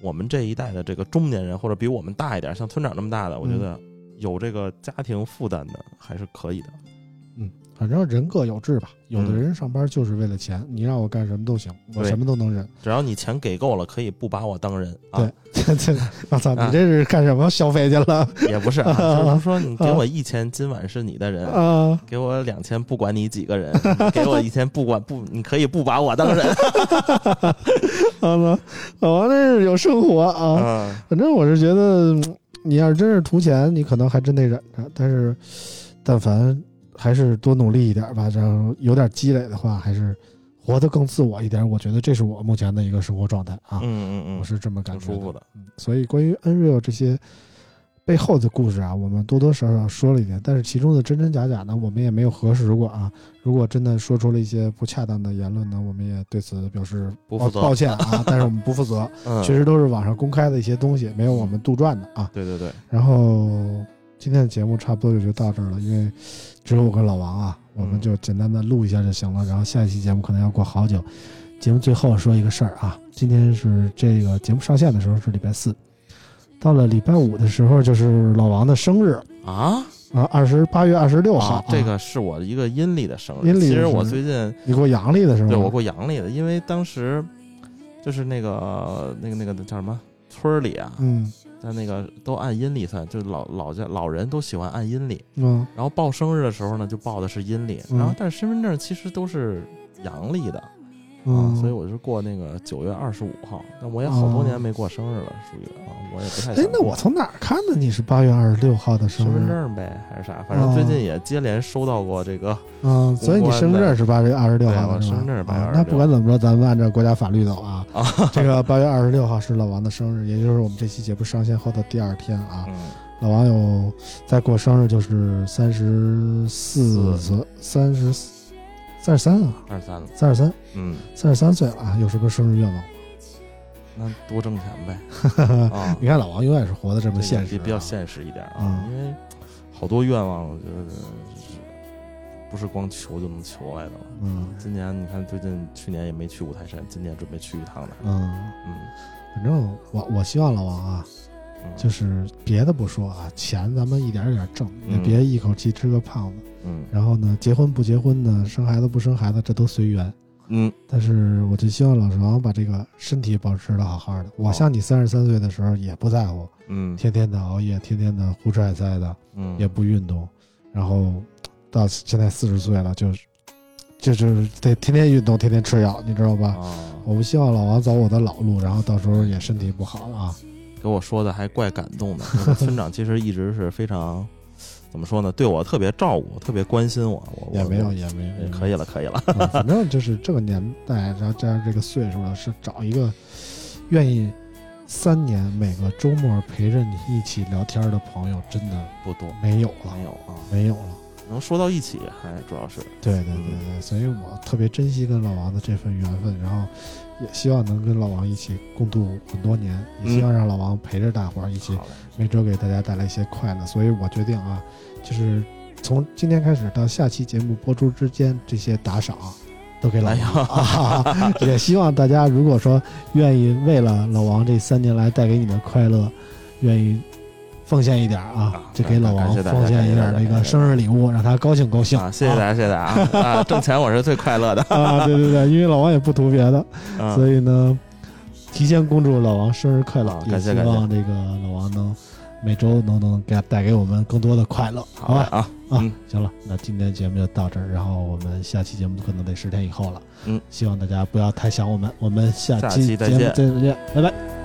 我们这一代的这个中年人，或者比我们大一点，像村长这么大的，我觉得有这个家庭负担的还是可以的。嗯，反正人各有志吧。有的嗯人上班就是为了钱，你让我干什么都行，我什么都能忍。只要你钱给够了，可以不把我当人啊。对，这这，我操，啊你这是干什么消费去了也不是啊，就是说你给我一千，今晚是你的人。啊？给我两千，不管你几个人；给我一千，不管不，你可以不把我当人。好了，老王这是有生活啊。嗯，反正我是觉得，嗯你要是真是图钱，你可能还真得忍着。但是，但凡还是多努力一点吧，然后有点积累的话，还是活得更自我一点。我觉得这是我目前的一个生活状态啊，嗯嗯嗯，我是这么感觉挺舒服的。嗯，所以关于 Unreal 这些背后的故事啊，我们多多少少说了一点，但是其中的真真假假呢，我们也没有核实过啊。如果真的说出了一些不恰当的言论呢，我们也对此表示不负责抱歉啊，但是我们不负责，嗯，确实都是网上公开的一些东西，没有我们杜撰的啊。对对对，然后今天的节目差不多也就到这儿了，因为只有我跟老王啊，我们嗯就简单的录一下就行了。然后下一期节目可能要过好久。节目最后说一个事儿啊，今天是这个节目上线的时候是礼拜四，到了礼拜五的时候就是老王的生日啊，啊，二十八月二十六号、啊，这个是我的一个阴历的生日。阴历其实我最近你过阳历的是吗？对我过阳历的，因为当时就是那个那个那个叫什么村儿里啊，嗯在那个都按阴历算，就是老老家老人都喜欢按阴历。嗯然后报生日的时候呢，就报的是阴历，嗯然后但是身份证其实都是阳历的。啊嗯，，所以我是过那个九月二十五号，但我也好多年没过生日了，属于啊，我也不太哎那我从哪儿看的你是八月二十六号的生身份？证呗，还是啥？反正最近也接连收到过这个，嗯，所以你身份证是八月二十六号的身份证是8月26啊那不管怎么说，咱们按照国家法律走啊。啊，这个八月二十六号是老王的生日，也就是我们这期节目上线后的第二天啊。嗯，老王有在过生日，就是三十四岁，三十三十三啊，二十三了，三十三，嗯，三十三岁了啊。有什么生日愿望？那多挣钱呗，啊，你看老王永远是活得这么现实、啊，比比较现实一点啊，嗯因为好多愿望，我觉得不是光求就能求来的了。嗯今年你看，最近去年也没去五台山，今年准备去一趟呢。嗯，嗯，反正我我希望老王啊，嗯就是别的不说啊，钱咱们一点一点挣，也嗯别一口气吃个胖子。嗯然后呢，结婚不结婚的，生孩子不生孩子，这都随缘。嗯但是我就希望老王把这个身体保持的好好的。我像你三十三岁的时候也不在乎，嗯天天的熬夜，天天的胡吃海塞的，嗯，也不运动，然后到现在四十岁了，就是就就是得天天运动，天天吃药，你知道吧？啊，我不希望老王走我的老路，然后到时候也身体不好了啊。给我说的还怪感动的。村长其实一直是非常怎么说呢，对我特别照顾，特别关心我。我也没有，也没有，可以了，可以了。啊，反正就是这个年代，然后加上这个岁数了，是找一个愿意三年每个周末陪着你一起聊天的朋友，真的不多，没有了没，有啊，没有了。能说到一起，还主要是对对对对，所以我特别珍惜跟老王的这份缘分，然后也希望能跟老王一起共度很多年，也希望让老王陪着大伙儿一起。每周给大家带来一些快乐。所以我决定啊，就是从今天开始到下期节目播出之间，这些打赏都给老哎王。啊、也希望大家如果说愿意为了老王这三年来带给你的快乐，愿意奉献一点啊啊，就给老王奉献一点那个生日礼物，让他高兴高兴。啊，谢谢大家，谢谢大家啊！啊，挣钱我是最快乐的。啊！对对对，因为老王也不图别的，嗯，所以呢，提前恭祝老王生日快乐啊，也希望这个老王能每周能能给带给我们更多的快乐，好吧？啊，啊嗯，行了，那今天节目就到这儿，然后我们下期节目可能得十天以后了，嗯，希望大家不要太想我们，我们下下期节目再见，拜拜。